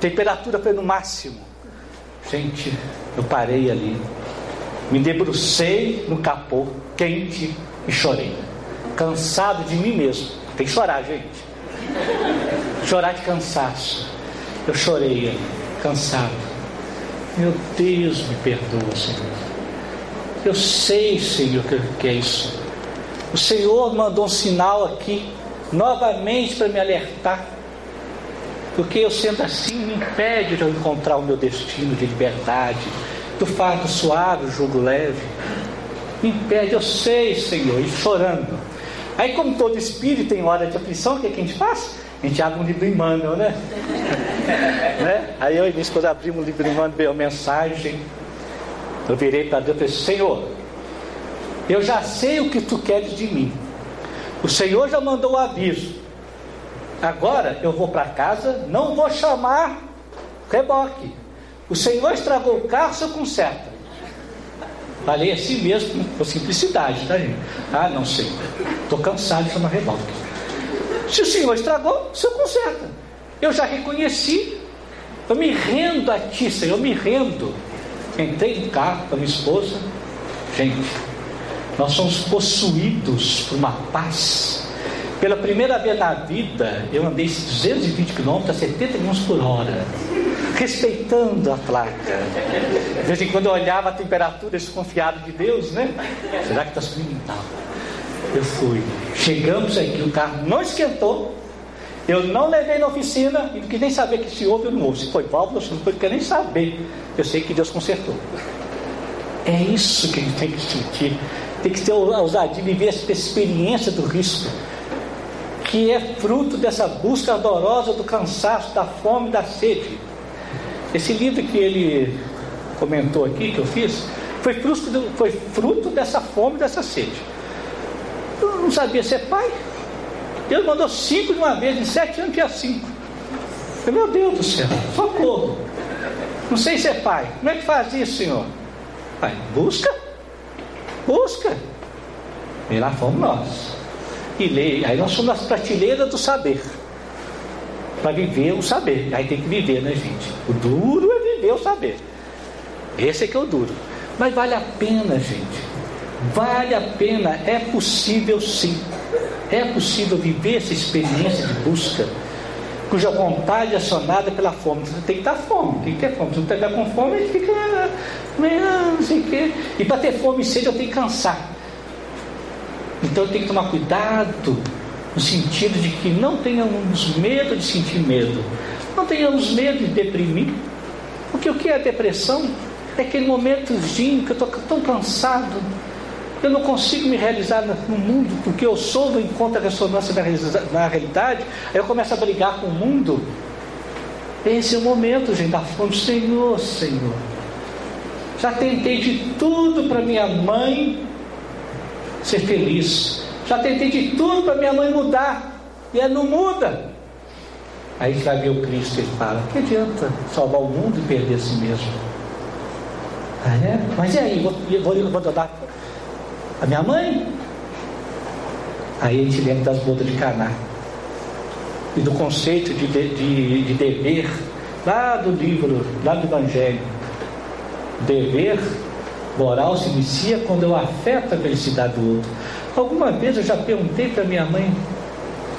Temperatura foi no máximo. Gente, eu parei ali. Me debrucei no capô, quente, e chorei. Cansado de mim mesmo. Tem que chorar, gente. Chorar de cansaço. Eu chorei ali, cansado. Meu Deus, me perdoa, Senhor. Eu sei, Senhor, que é isso. O Senhor mandou um sinal aqui novamente para me alertar, porque eu sendo assim me impede de eu encontrar o meu destino de liberdade, do fardo suave, o jugo leve, me impede, eu sei, Senhor, e chorando. Aí, como todo espírito tem hora de aflição, o que, é que a gente faz? A gente abre um livro Emmanuel, né? *laughs* né? Aí eu e minha esposa abrimos o livro Emmanuel, veio a mensagem. Eu virei para Deus e falei, Senhor, eu já sei o que tu queres de mim. O Senhor já mandou o aviso. Agora eu vou para casa, não vou chamar reboque. O Senhor estragou o carro, você conserta. Falei assim mesmo, com simplicidade, tá gente? Ah, não sei. Estou cansado de chamar reboque. Se o Senhor estragou, o Senhor conserta. Eu já reconheci. Eu me rendo a Ti, Senhor, eu me rendo. Entrei no carro com a minha esposa. Gente, nós somos possuídos por uma paz. Pela primeira vez na vida, eu andei 220 km a 70 km por hora, respeitando a placa. De vez em quando eu olhava a temperatura desconfiado de Deus, né? Será que está subindo? Não. Eu fui. Chegamos aqui, o carro não esquentou. Eu não levei na oficina e não quis nem saber que se houve ou não houve. Se foi válvula, se não foi, eu quero nem saber. Eu sei que Deus consertou. É isso que a gente tem que sentir tem que ter ousadia de viver essa experiência do risco, que é fruto dessa busca ardorosa do cansaço, da fome, da sede. Esse livro que ele comentou aqui, que eu fiz, Foi fruto, foi fruto dessa fome, dessa sede. Eu não sabia ser pai. Deus mandou cinco de uma vez, em sete anos tinha cinco. Eu, meu Deus do céu, socorro. Não sei ser pai. Como é que faz isso, Senhor? Pai, busca. Busca. E lá fomos nós. E lê. Aí nós somos as prateleiras do saber. Para viver o saber. Aí tem que viver, né, gente? O duro é viver o saber. Esse é que é o duro. Mas vale a pena, gente. Vale a pena. É possível sim. É possível viver essa experiência de busca cuja vontade é acionada pela fome. Você tem que dar fome, tem que ter fome. Se não tiver com fome, gente fica meio, não sei o quê. E para ter fome e sede, eu tenho que cansar. Então eu tenho que tomar cuidado no sentido de que não tenhamos medo de sentir medo, não tenhamos medo de deprimir, porque o que é depressão? É aquele momentozinho que eu estou tão cansado, eu não consigo me realizar no mundo, porque eu sou do encontro da ressonância na realidade, aí eu começo a brigar com o mundo. Esse o momento, gente, da fonte, Senhor, Senhor. Já tentei de tudo para minha mãe ser feliz. Já tentei de tudo para minha mãe mudar. E ela não muda. Aí vai ver o Cristo e fala: que adianta salvar o mundo e perder a si mesmo? Ah, é? Mas e aí? Vou, vou, vou dar a minha mãe? Aí a gente lembra das bodas de Caná. E do conceito de, de, de dever, lá do livro, lá do Evangelho. Dever moral se inicia quando eu afeto a felicidade do outro. Alguma vez eu já perguntei para minha mãe: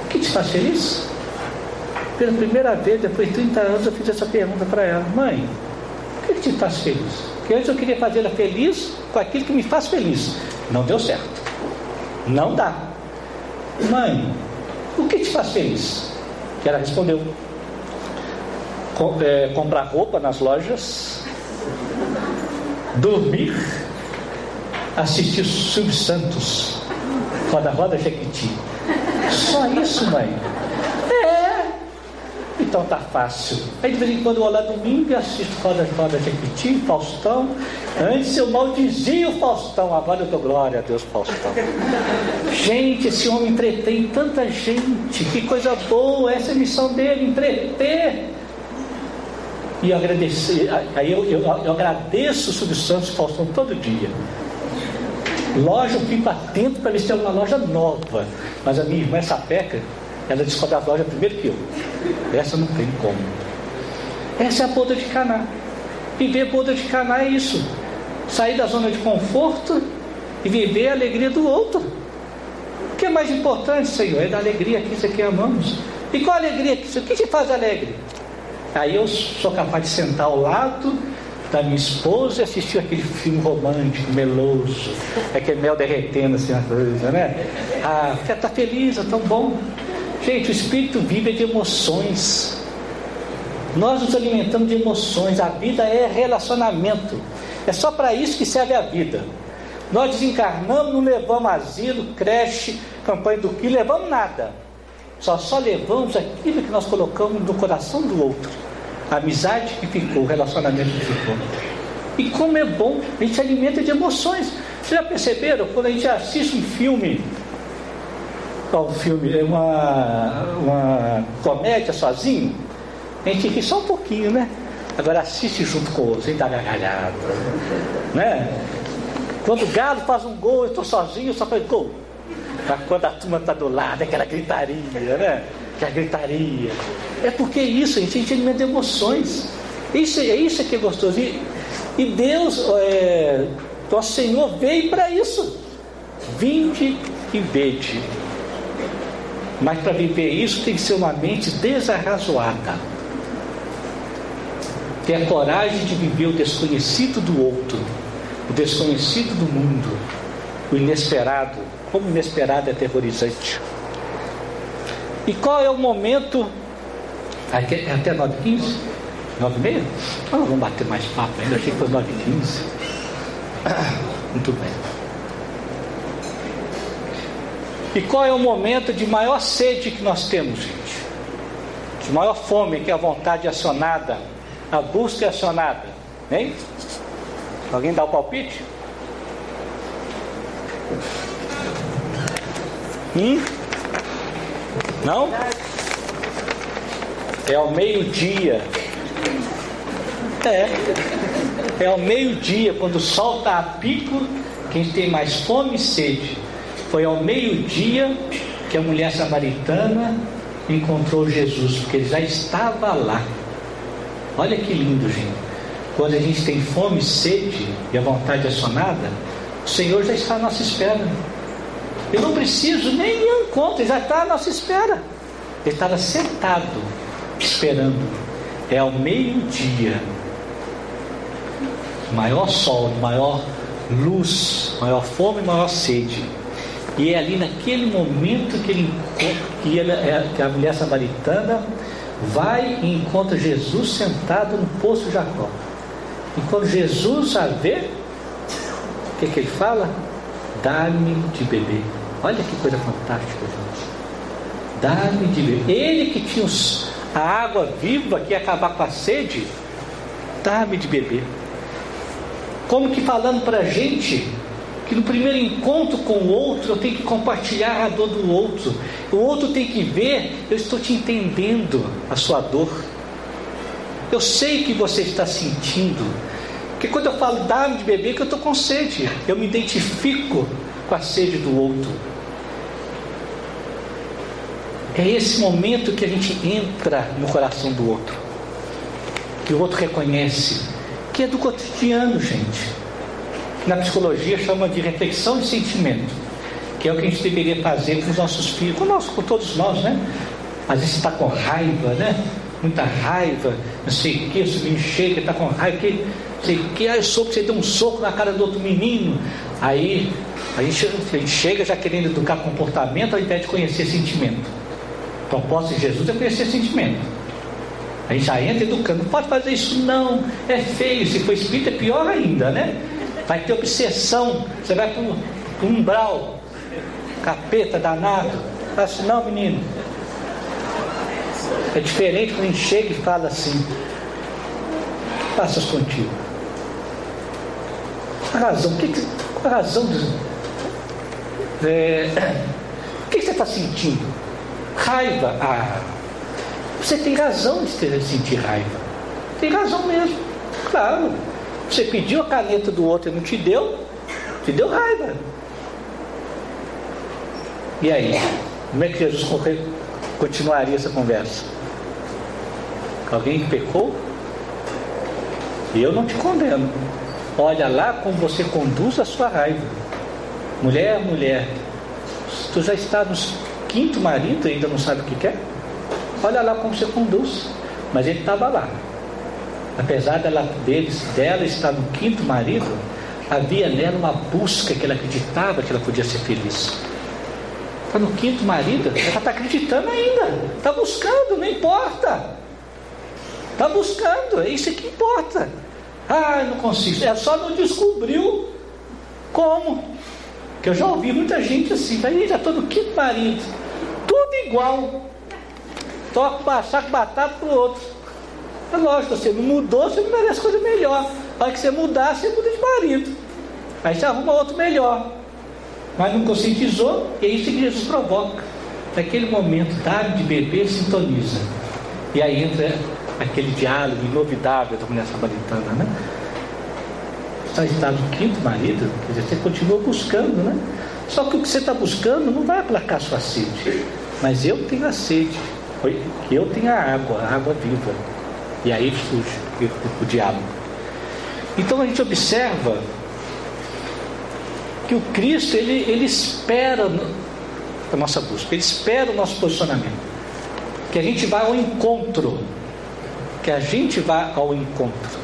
o que te faz feliz? Pela primeira vez, depois de 30 anos, eu fiz essa pergunta para ela: Mãe, o que, te faz feliz? Porque antes eu queria fazê-la feliz com aquilo que me faz feliz. Não deu certo. Não dá. Mãe, o que te faz feliz? Que ela respondeu: Com, é, comprar roupa nas lojas, dormir, assistir Silvio Santos, Roda Roda Jequiti. Só isso, mãe. É. Então tá fácil. Aí de vez em quando eu vou lá domingo e assisto Roda Roda Jequiti, Faustão. Antes eu maldizia o Faustão, agora eu dou glória a Deus, Faustão. Gente, esse homem entretém tanta gente. Que coisa boa, essa é a missão dele, entreter. E eu agradeci, aí eu, eu, eu agradeço o Silvio Santos e Faustão todo dia. Loja, eu fico atento para ver se tem alguma loja nova. Mas a minha irmã, essa peca, ela descobre as lojas primeiro que eu. Essa não tem como. Essa é a boda de Caná. Viver boda de Caná é isso. Sair da zona de conforto e viver a alegria do outro. O que é mais importante, Senhor? É da alegria que isso aqui amamos. E qual a alegria que isso? O que te faz alegre? Aí eu sou capaz de sentar ao lado da minha esposa e assistir aquele filme romântico, meloso, aquele mel derretendo assim, coisa, né? Ah, está feliz, é tão bom. Gente, o espírito vive de emoções. Nós nos alimentamos de emoções. A vida é relacionamento. É só para isso que serve a vida. Nós desencarnamos, não levamos asilo, creche, campanha do que, levamos nada. Só só levamos aquilo que nós colocamos no coração do outro a amizade que ficou, o relacionamento que ficou. E como é bom, a gente se alimenta de emoções. Vocês já perceberam? Quando a gente assiste um filme, qual filme? É uma, uma comédia sozinho, a gente ri só um pouquinho, né? Agora assiste junto com o outro, sem dar gargalhada. Né? Quando o Galo faz um gol, eu estou sozinho, só faz gol. Quando a turma está do lado, é aquela gritaria, né? que a gritaria. É porque é isso, a gente, a gente alimenta emoções. Isso, é isso que é gostoso. E, e Deus, é, Senhor, veio para isso. Vinde e vede. Mas para viver isso tem que ser uma mente desarrazoada. Ter a coragem de viver o desconhecido do outro, o desconhecido do mundo, o inesperado. Como inesperado é aterrorizante. E qual é o momento? É até 9h15? 9h30? Ah, vamos bater mais papo ainda, achei que foi 9h15. *coughs* Muito bem. E qual é o momento de maior sede que nós temos, gente? De maior fome, que é a vontade acionada, a busca acionada. Hein? Alguém dá o palpite? Hum? Não? É ao meio-dia. É. É ao meio-dia, quando o sol está a pico, quem tem mais fome e sede. Foi ao meio-dia que a mulher samaritana encontrou Jesus, porque ele já estava lá. Olha que lindo, gente. Quando a gente tem fome sede e a vontade acionada, o Senhor já está à nossa espera. Eu não preciso nem ir encontro, ele já está à nossa espera. Ele estava sentado, esperando. É ao meio-dia. Maior sol, maior luz, maior fome, maior sede. E é ali naquele momento que, ele, que, é, que a mulher samaritana vai e encontra Jesus sentado no poço de Jacó. E quando Jesus a vê, o que, que ele fala? Dá-me de beber. Olha que coisa fantástica, gente. Dá-me de beber. Ele que tinha os, a água viva que ia acabar com a sede, dá-me de beber. Como que falando para a gente que no primeiro encontro com o outro eu tenho que compartilhar a dor do outro. O outro tem que ver, eu estou te entendendo a sua dor. Eu sei que você está sentindo. Porque quando eu falo dá-me de beber, que eu estou com sede. Eu me identifico com a sede do outro. É esse momento que a gente entra no coração do outro. Que o outro reconhece. Que é do cotidiano, gente. Na psicologia chama de reflexão de sentimento. Que é o que a gente deveria fazer com os nossos filhos, com, nós, com todos nós, né? Às vezes está com raiva, né? muita raiva, não sei o que, o menino chega, está com raiva, que, não sei o que, aí soco, você deu um soco na cara do outro menino. Aí a gente, a gente chega já querendo educar comportamento ao invés de conhecer sentimento. Então, posse de Jesus é conhecer sentimento. A gente já entra educando, não pode fazer isso não, é feio, se for espírito é pior ainda, né? Vai ter obsessão, você vai para o umbral, capeta danado. Fala assim, não menino, é diferente quando a gente chega e fala assim: passas contigo? A razão, que, que, a razão do, é, o que você está sentindo? Raiva. Ah, você tem razão de sentir raiva. Tem razão mesmo. Claro. Você pediu a caneta do outro e não te deu, te deu raiva. E aí? Como é que Jesus continuaria essa conversa? Alguém pecou? Eu não te condeno. Olha lá como você conduz a sua raiva. Mulher, mulher, tu já está no quinto marido e ainda não sabe o que quer? Olha lá como você conduz. Mas ele estava lá. Apesar dela, deles, dela estar no quinto marido, havia nela uma busca que ela acreditava que ela podia ser feliz. Está no quinto marido, ela está acreditando ainda, está buscando, não importa. Está buscando, é isso que importa. Ah, não consigo. É só não descobriu como. Que eu já ouvi muita gente assim, aí já estou no quinto marido. Tudo igual. Toca saco batata para o outro. É lógico, você não mudou, você não merece coisa melhor. A hora que você mudar, você muda de marido. Aí você arruma outro melhor. Mas não conscientizou, e é isso que Jesus provoca. Naquele momento, dá de beber, sintoniza. E aí entra aquele diálogo inovidável da mulher samaritana, né? Está está no quinto marido, quer dizer, você continua buscando, né? Só que o que você está buscando não vai aplacar sua sede. Mas eu tenho a sede, eu tenho a água, a água viva. E aí surge o, o diálogo. Então a gente observa que o Cristo ele, ele espera a nossa busca, ele espera o nosso posicionamento. Que a gente vá ao encontro que a gente vá ao encontro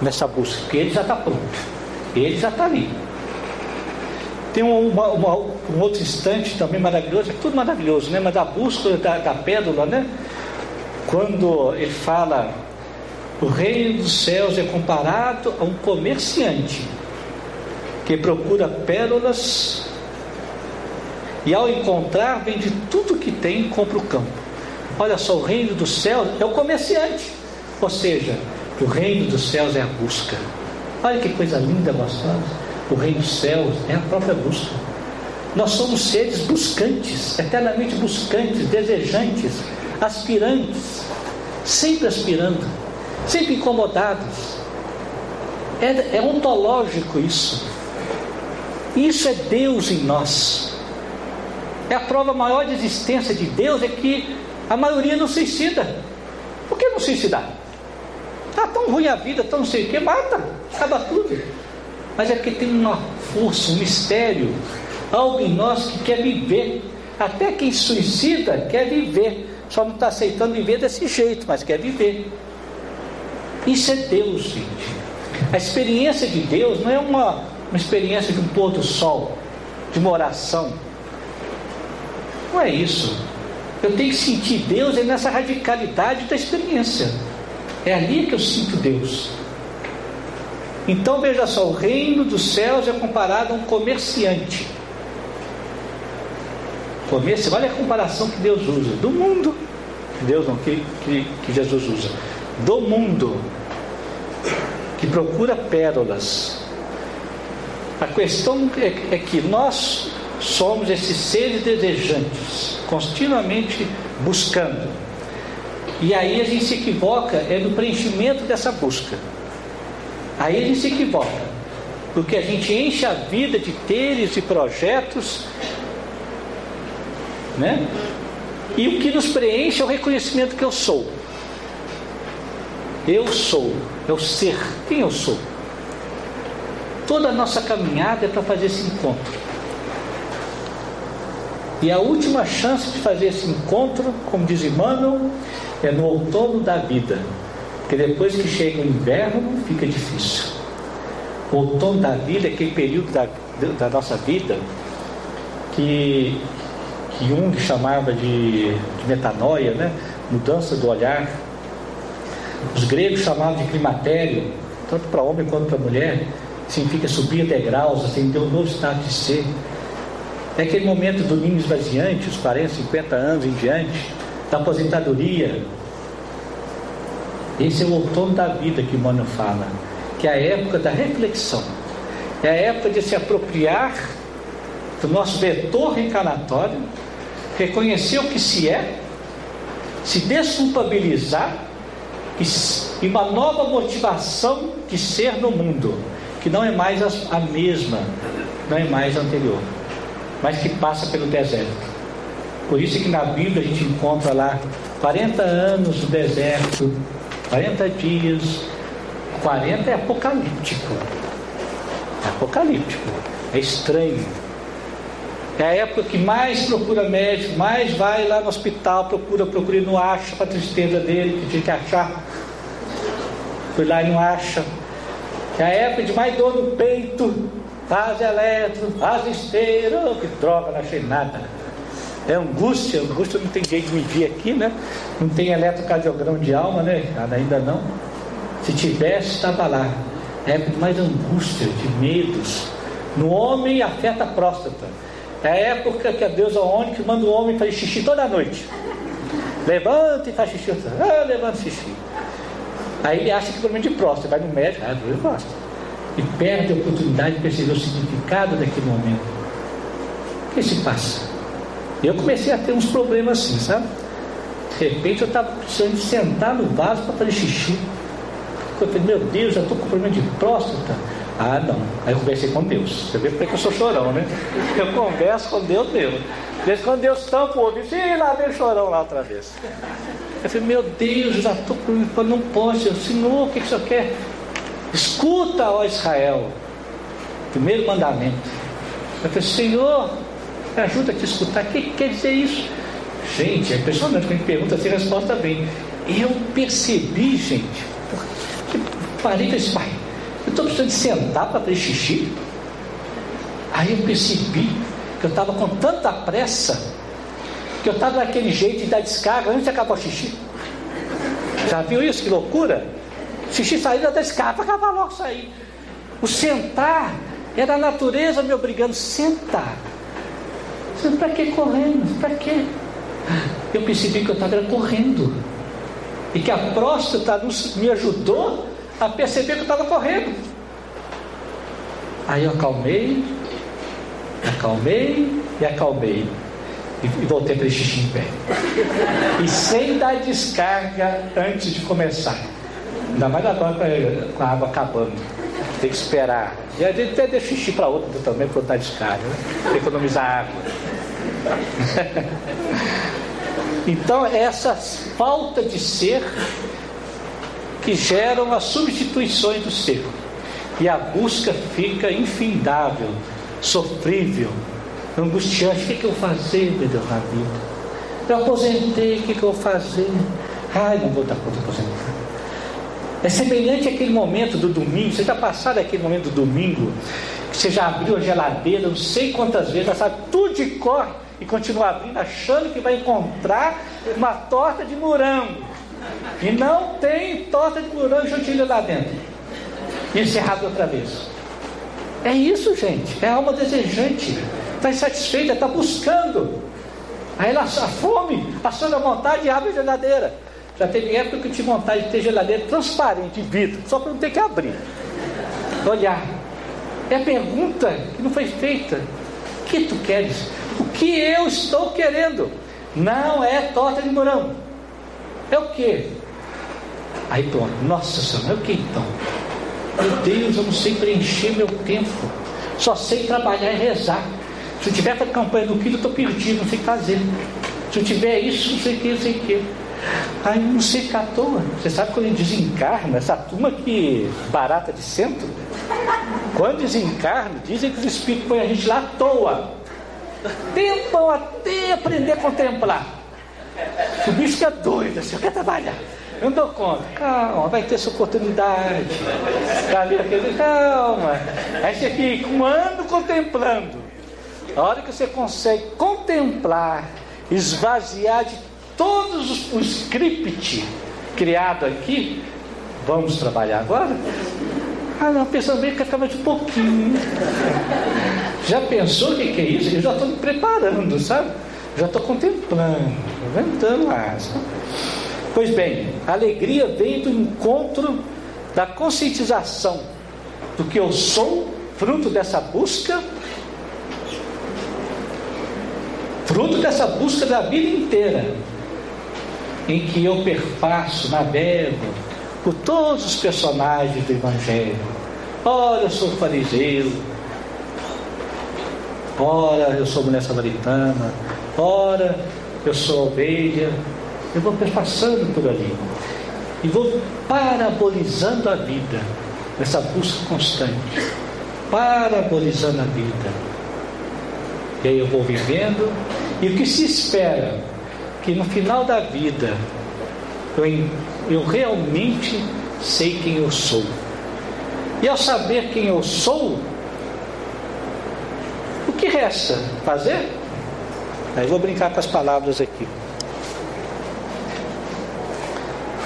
nessa busca, porque ele já está pronto, ele já está ali. Tem uma, uma, um outro instante também maravilhoso, é tudo maravilhoso, né? Mas a busca da, da pérola, né? Quando ele fala, o reino dos céus é comparado a um comerciante que procura pérolas e ao encontrar vende tudo que tem e compra o campo. Olha só, o reino dos céus é o comerciante. Ou seja, o reino dos céus é a busca. Olha que coisa linda, gostosa. O reino dos céus é a própria busca. Nós somos seres buscantes, eternamente buscantes, desejantes, aspirantes, sempre aspirando, sempre incomodados. É, é ontológico isso. Isso é Deus em nós. É a prova maior de existência de Deus é que a maioria não suicida. Por que não suicidar? Está tão ruim a vida, tão não sei o que, mata, acaba tudo. Mas é que tem uma força, um mistério, algo em nós que quer viver. Até quem suicida quer viver, só não está aceitando viver desse jeito, mas quer viver. Isso é Deus, gente. A experiência de Deus não é uma, uma experiência de um pôr do sol, de uma oração. Não é isso. Eu tenho que sentir Deus é nessa radicalidade da experiência. É ali que eu sinto Deus. Então veja só, o reino dos céus é comparado a um comerciante. Comerciante, olha a comparação que Deus usa. Do mundo. Deus não, que, que, que Jesus usa. Do mundo. Que procura pérolas. A questão é, é que nós somos esses seres desejantes, continuamente buscando. E aí a gente se equivoca, é no preenchimento dessa busca. Aí a gente se equivoca, porque a gente enche a vida de teres e projetos, né? E o que nos preenche é o reconhecimento que eu sou. Eu sou, é o ser. Quem eu sou? Toda a nossa caminhada é para fazer esse encontro. E a última chance de fazer esse encontro, como diz Emmanuel, é no outono da vida. Porque depois que chega o inverno, fica difícil. O outono da vida é aquele período da, da nossa vida que, Jung chamava de, de metanoia, né? mudança do olhar. Os gregos chamavam de climatério, tanto para homem quanto para mulher, significa subir degraus, acender um novo estado de ser. É aquele momento do ninho esvaziante, os 40, 50 anos em diante, da aposentadoria. Esse é o outono da vida que Emmanuel fala, que é a época da reflexão, é a época de se apropriar do nosso vetor reencarnatório, reconhecer o que se é, se desculpabilizar e uma nova motivação de ser no mundo, que não é mais a mesma, não é mais a anterior, mas que passa pelo deserto. Por isso que na Bíblia a gente encontra lá 40 anos no deserto, 40 dias, 40 é apocalíptico. É apocalíptico, é estranho. É a época que mais procura médico, mais vai lá no hospital, procura, procura e não acha para tristeza dele, que tinha que achar. Foi lá e não acha. É a época de mais dor no peito, faz eletro, faz esteira, oh, que droga, não achei nada. É angústia, angústia não tem jeito de medir aqui, né? Não tem eletrocardiograma de alma, né? Ainda não. Se tivesse, estava lá. É época de mais angústia, de medos. No homem afeta a próstata. É a época que a deusa Ônix manda o homem fazer xixi toda noite. Levanta e faz xixi. Ah, levanta xixi. Aí ele acha que é problema de próstata, vai no médico, ah, dor de próstata. E perde a oportunidade de perceber o significado daquele momento. O que se passa? Eu comecei a ter uns problemas assim, sabe? De repente eu estava precisando sentar no vaso para fazer xixi. Eu falei, meu Deus, já estou com problema de próstata. Ah, não. Aí eu conversei com Deus. Você vê porque eu sou chorão, né? Eu converso com Deus mesmo. Desde quando Deus tampa o ouvido, e lá vem chorão lá outra vez. Eu falei, meu Deus, eu já estou com não posso. Senhor, o que, que o Senhor quer? Escuta, ó Israel. Primeiro mandamento. Eu falei, Senhor, me ajuda a te escutar. O que quer dizer isso? Gente, é impressionante quando a gente pergunta se a resposta vem. Eu percebi, gente, parei e disse, pai, eu estou precisando de sentar para fazer xixi. Aí eu percebi que eu estava com tanta pressa que eu estava naquele jeito de dar descarga antes de acabar o xixi. Já viu isso? Que loucura? Xixi saindo da descarga para acabar logo sair. O sentar era a natureza me obrigando a sentar. Para que correndo? Para que? Eu percebi que eu estava correndo. E que a próstata me ajudou a perceber que eu estava correndo. Aí eu acalmei, acalmei e acalmei. E, voltei para xixi em pé. E sem dar descarga antes de começar. Ainda mais agora com a água acabando. Tem que esperar. E a gente até deixa xixi para outro também, para dar descarga, né? Economizar água. *laughs* então, essa falta de ser que geram as substituições do ser. E a busca fica infindável, sofrível, angustiante. O que, é que eu fazer, meu Deus, na vida? Eu aposentei, o que, é que eu vou fazer? Ai, não vou dar conta de aposentar. É semelhante àquele momento do domingo. Você já passaram aquele momento do domingo? Que você já abriu a geladeira, não sei quantas vezes, já sabe tudo de cor e continua abrindo, achando que vai encontrar uma torta de morango. E não tem torta de morango juntinho lá dentro. E encerrado outra vez. É isso, gente. É a alma desejante. Está insatisfeita, está buscando. Aí ela, a fome, passando a vontade e abre a geladeira. Já teve época que eu tive vontade de ter geladeira transparente, vidro, só para não ter que abrir. Olhar. É a pergunta que não foi feita. O que tu queres? O que eu estou querendo? Não é torta de morango. É o que? Aí pronto, nossa senhora, é o que então? Meu Deus, eu não sei preencher meu tempo. Só sei trabalhar e rezar. Se eu tiver a campanha do quilo, eu estou perdido, não sei o que fazer. Se eu tiver isso, não sei o que, não sei o que. Aí não sei ficar à toa. Você sabe quando desencarna, essa turma que barata de centro, quando desencarna, dizem que os espíritos põem a gente lá à toa. Tempam até aprender a contemplar. O bicho fica doido, assim, eu quero trabalhar. Eu não dou conta. Calma, vai ter essa oportunidade. Calma. Aí você fica um ano contemplando. A hora que você consegue contemplar, esvaziar de todos o script criado aqui, vamos trabalhar agora? Ah, não, pensando bem que ficava de pouquinho. Já pensou o que, que é isso? Eu já estou me preparando, sabe? Já estou contemplando, inventando lá. Sabe? Pois bem, a alegria vem do encontro da conscientização do que eu sou, fruto dessa busca fruto dessa busca da vida inteira, em que eu perpasso, navego por todos os personagens do Evangelho. Ora, eu sou fariseu, ora, eu sou mulher samaritana, ora, eu sou ovelha. Eu vou passando por ali e vou parabolizando a vida, nessa busca constante, parabolizando a vida e aí eu vou vivendo. E o que se espera? Que no final da vida eu, eu realmente sei quem eu sou. E ao saber quem eu sou, o que resta fazer? Aí vou brincar com as palavras aqui.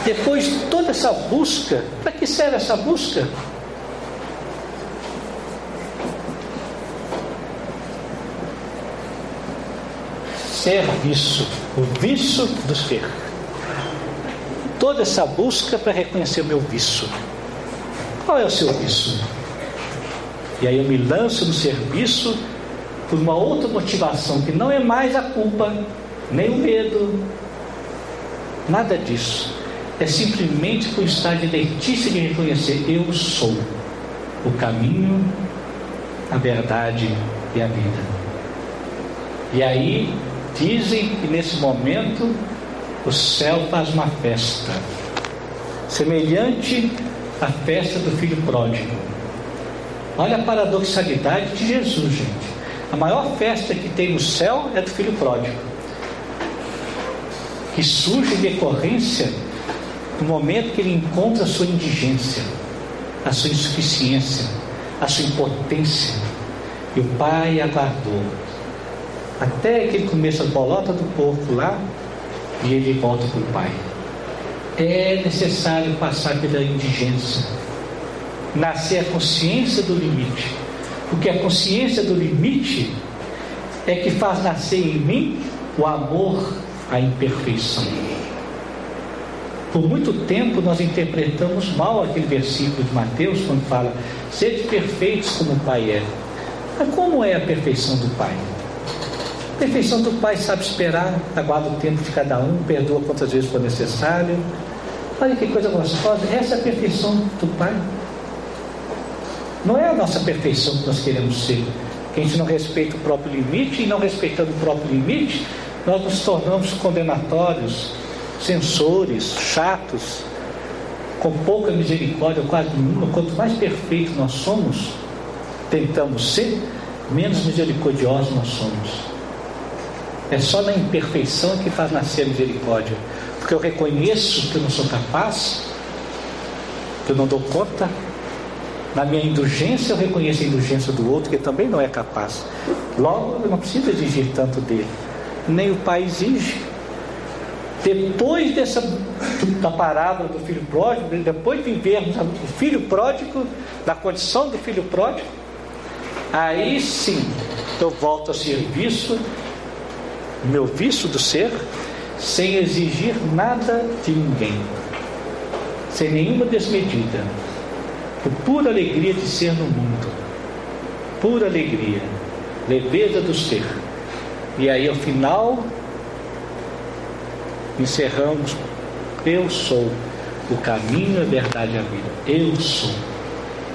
Depois de toda essa busca, para que serve essa busca? serviço, o vício do ser. Toda essa busca para reconhecer o meu vício. Qual é o seu vício? E aí eu me lanço no serviço por uma outra motivação que não é mais a culpa, nem o medo, nada disso. É simplesmente por estar de letícia de reconhecer: eu sou o caminho, a verdade e a vida. E aí Dizem que nesse momento o céu faz uma festa, semelhante à festa do filho pródigo. Olha a paradoxalidade de Jesus, gente. A maior festa que tem no céu é do filho pródigo, que surge em decorrência do momento que ele encontra a sua indigência, a sua insuficiência, a sua impotência. E o pai aguardou até que ele começa a bolota do porco lá e ele volta para o pai. É necessário passar pela indigência, nascer a consciência do limite, porque a consciência do limite é que faz nascer em mim o amor à imperfeição. Por muito tempo nós interpretamos mal aquele versículo de Mateus quando fala: sede perfeitos como o Pai é. Mas como é a perfeição do Pai? A perfeição do Pai sabe esperar, aguarda o tempo de cada um, perdoa quantas vezes for necessário. Olha que coisa gostosa, essa é a perfeição do Pai. Não é a nossa perfeição que nós queremos ser. Que a gente não respeita o próprio limite e não respeitando o próprio limite, nós nos tornamos condenatórios, censores, chatos, com pouca misericórdia, quase nenhuma. Quanto mais perfeito nós somos, tentamos ser, menos misericordiosos nós somos. É só na imperfeição que faz nascer a misericórdia. Porque eu reconheço que eu não sou capaz, que eu não dou conta. Na minha indulgência, eu reconheço a indulgência do outro, que também não é capaz. Logo, eu não preciso exigir tanto dele. Nem o pai exige. Depois dessa da parábola do filho pródigo, depois de vermos o filho pródigo, da condição do filho pródigo, aí sim eu volto a serviço, meu vício do ser, sem exigir nada de ninguém, sem nenhuma desmedida, por pura alegria de ser no mundo, pura alegria, leveza do ser. E aí ao final encerramos: Eu sou o caminho, a verdade e a vida. Eu sou.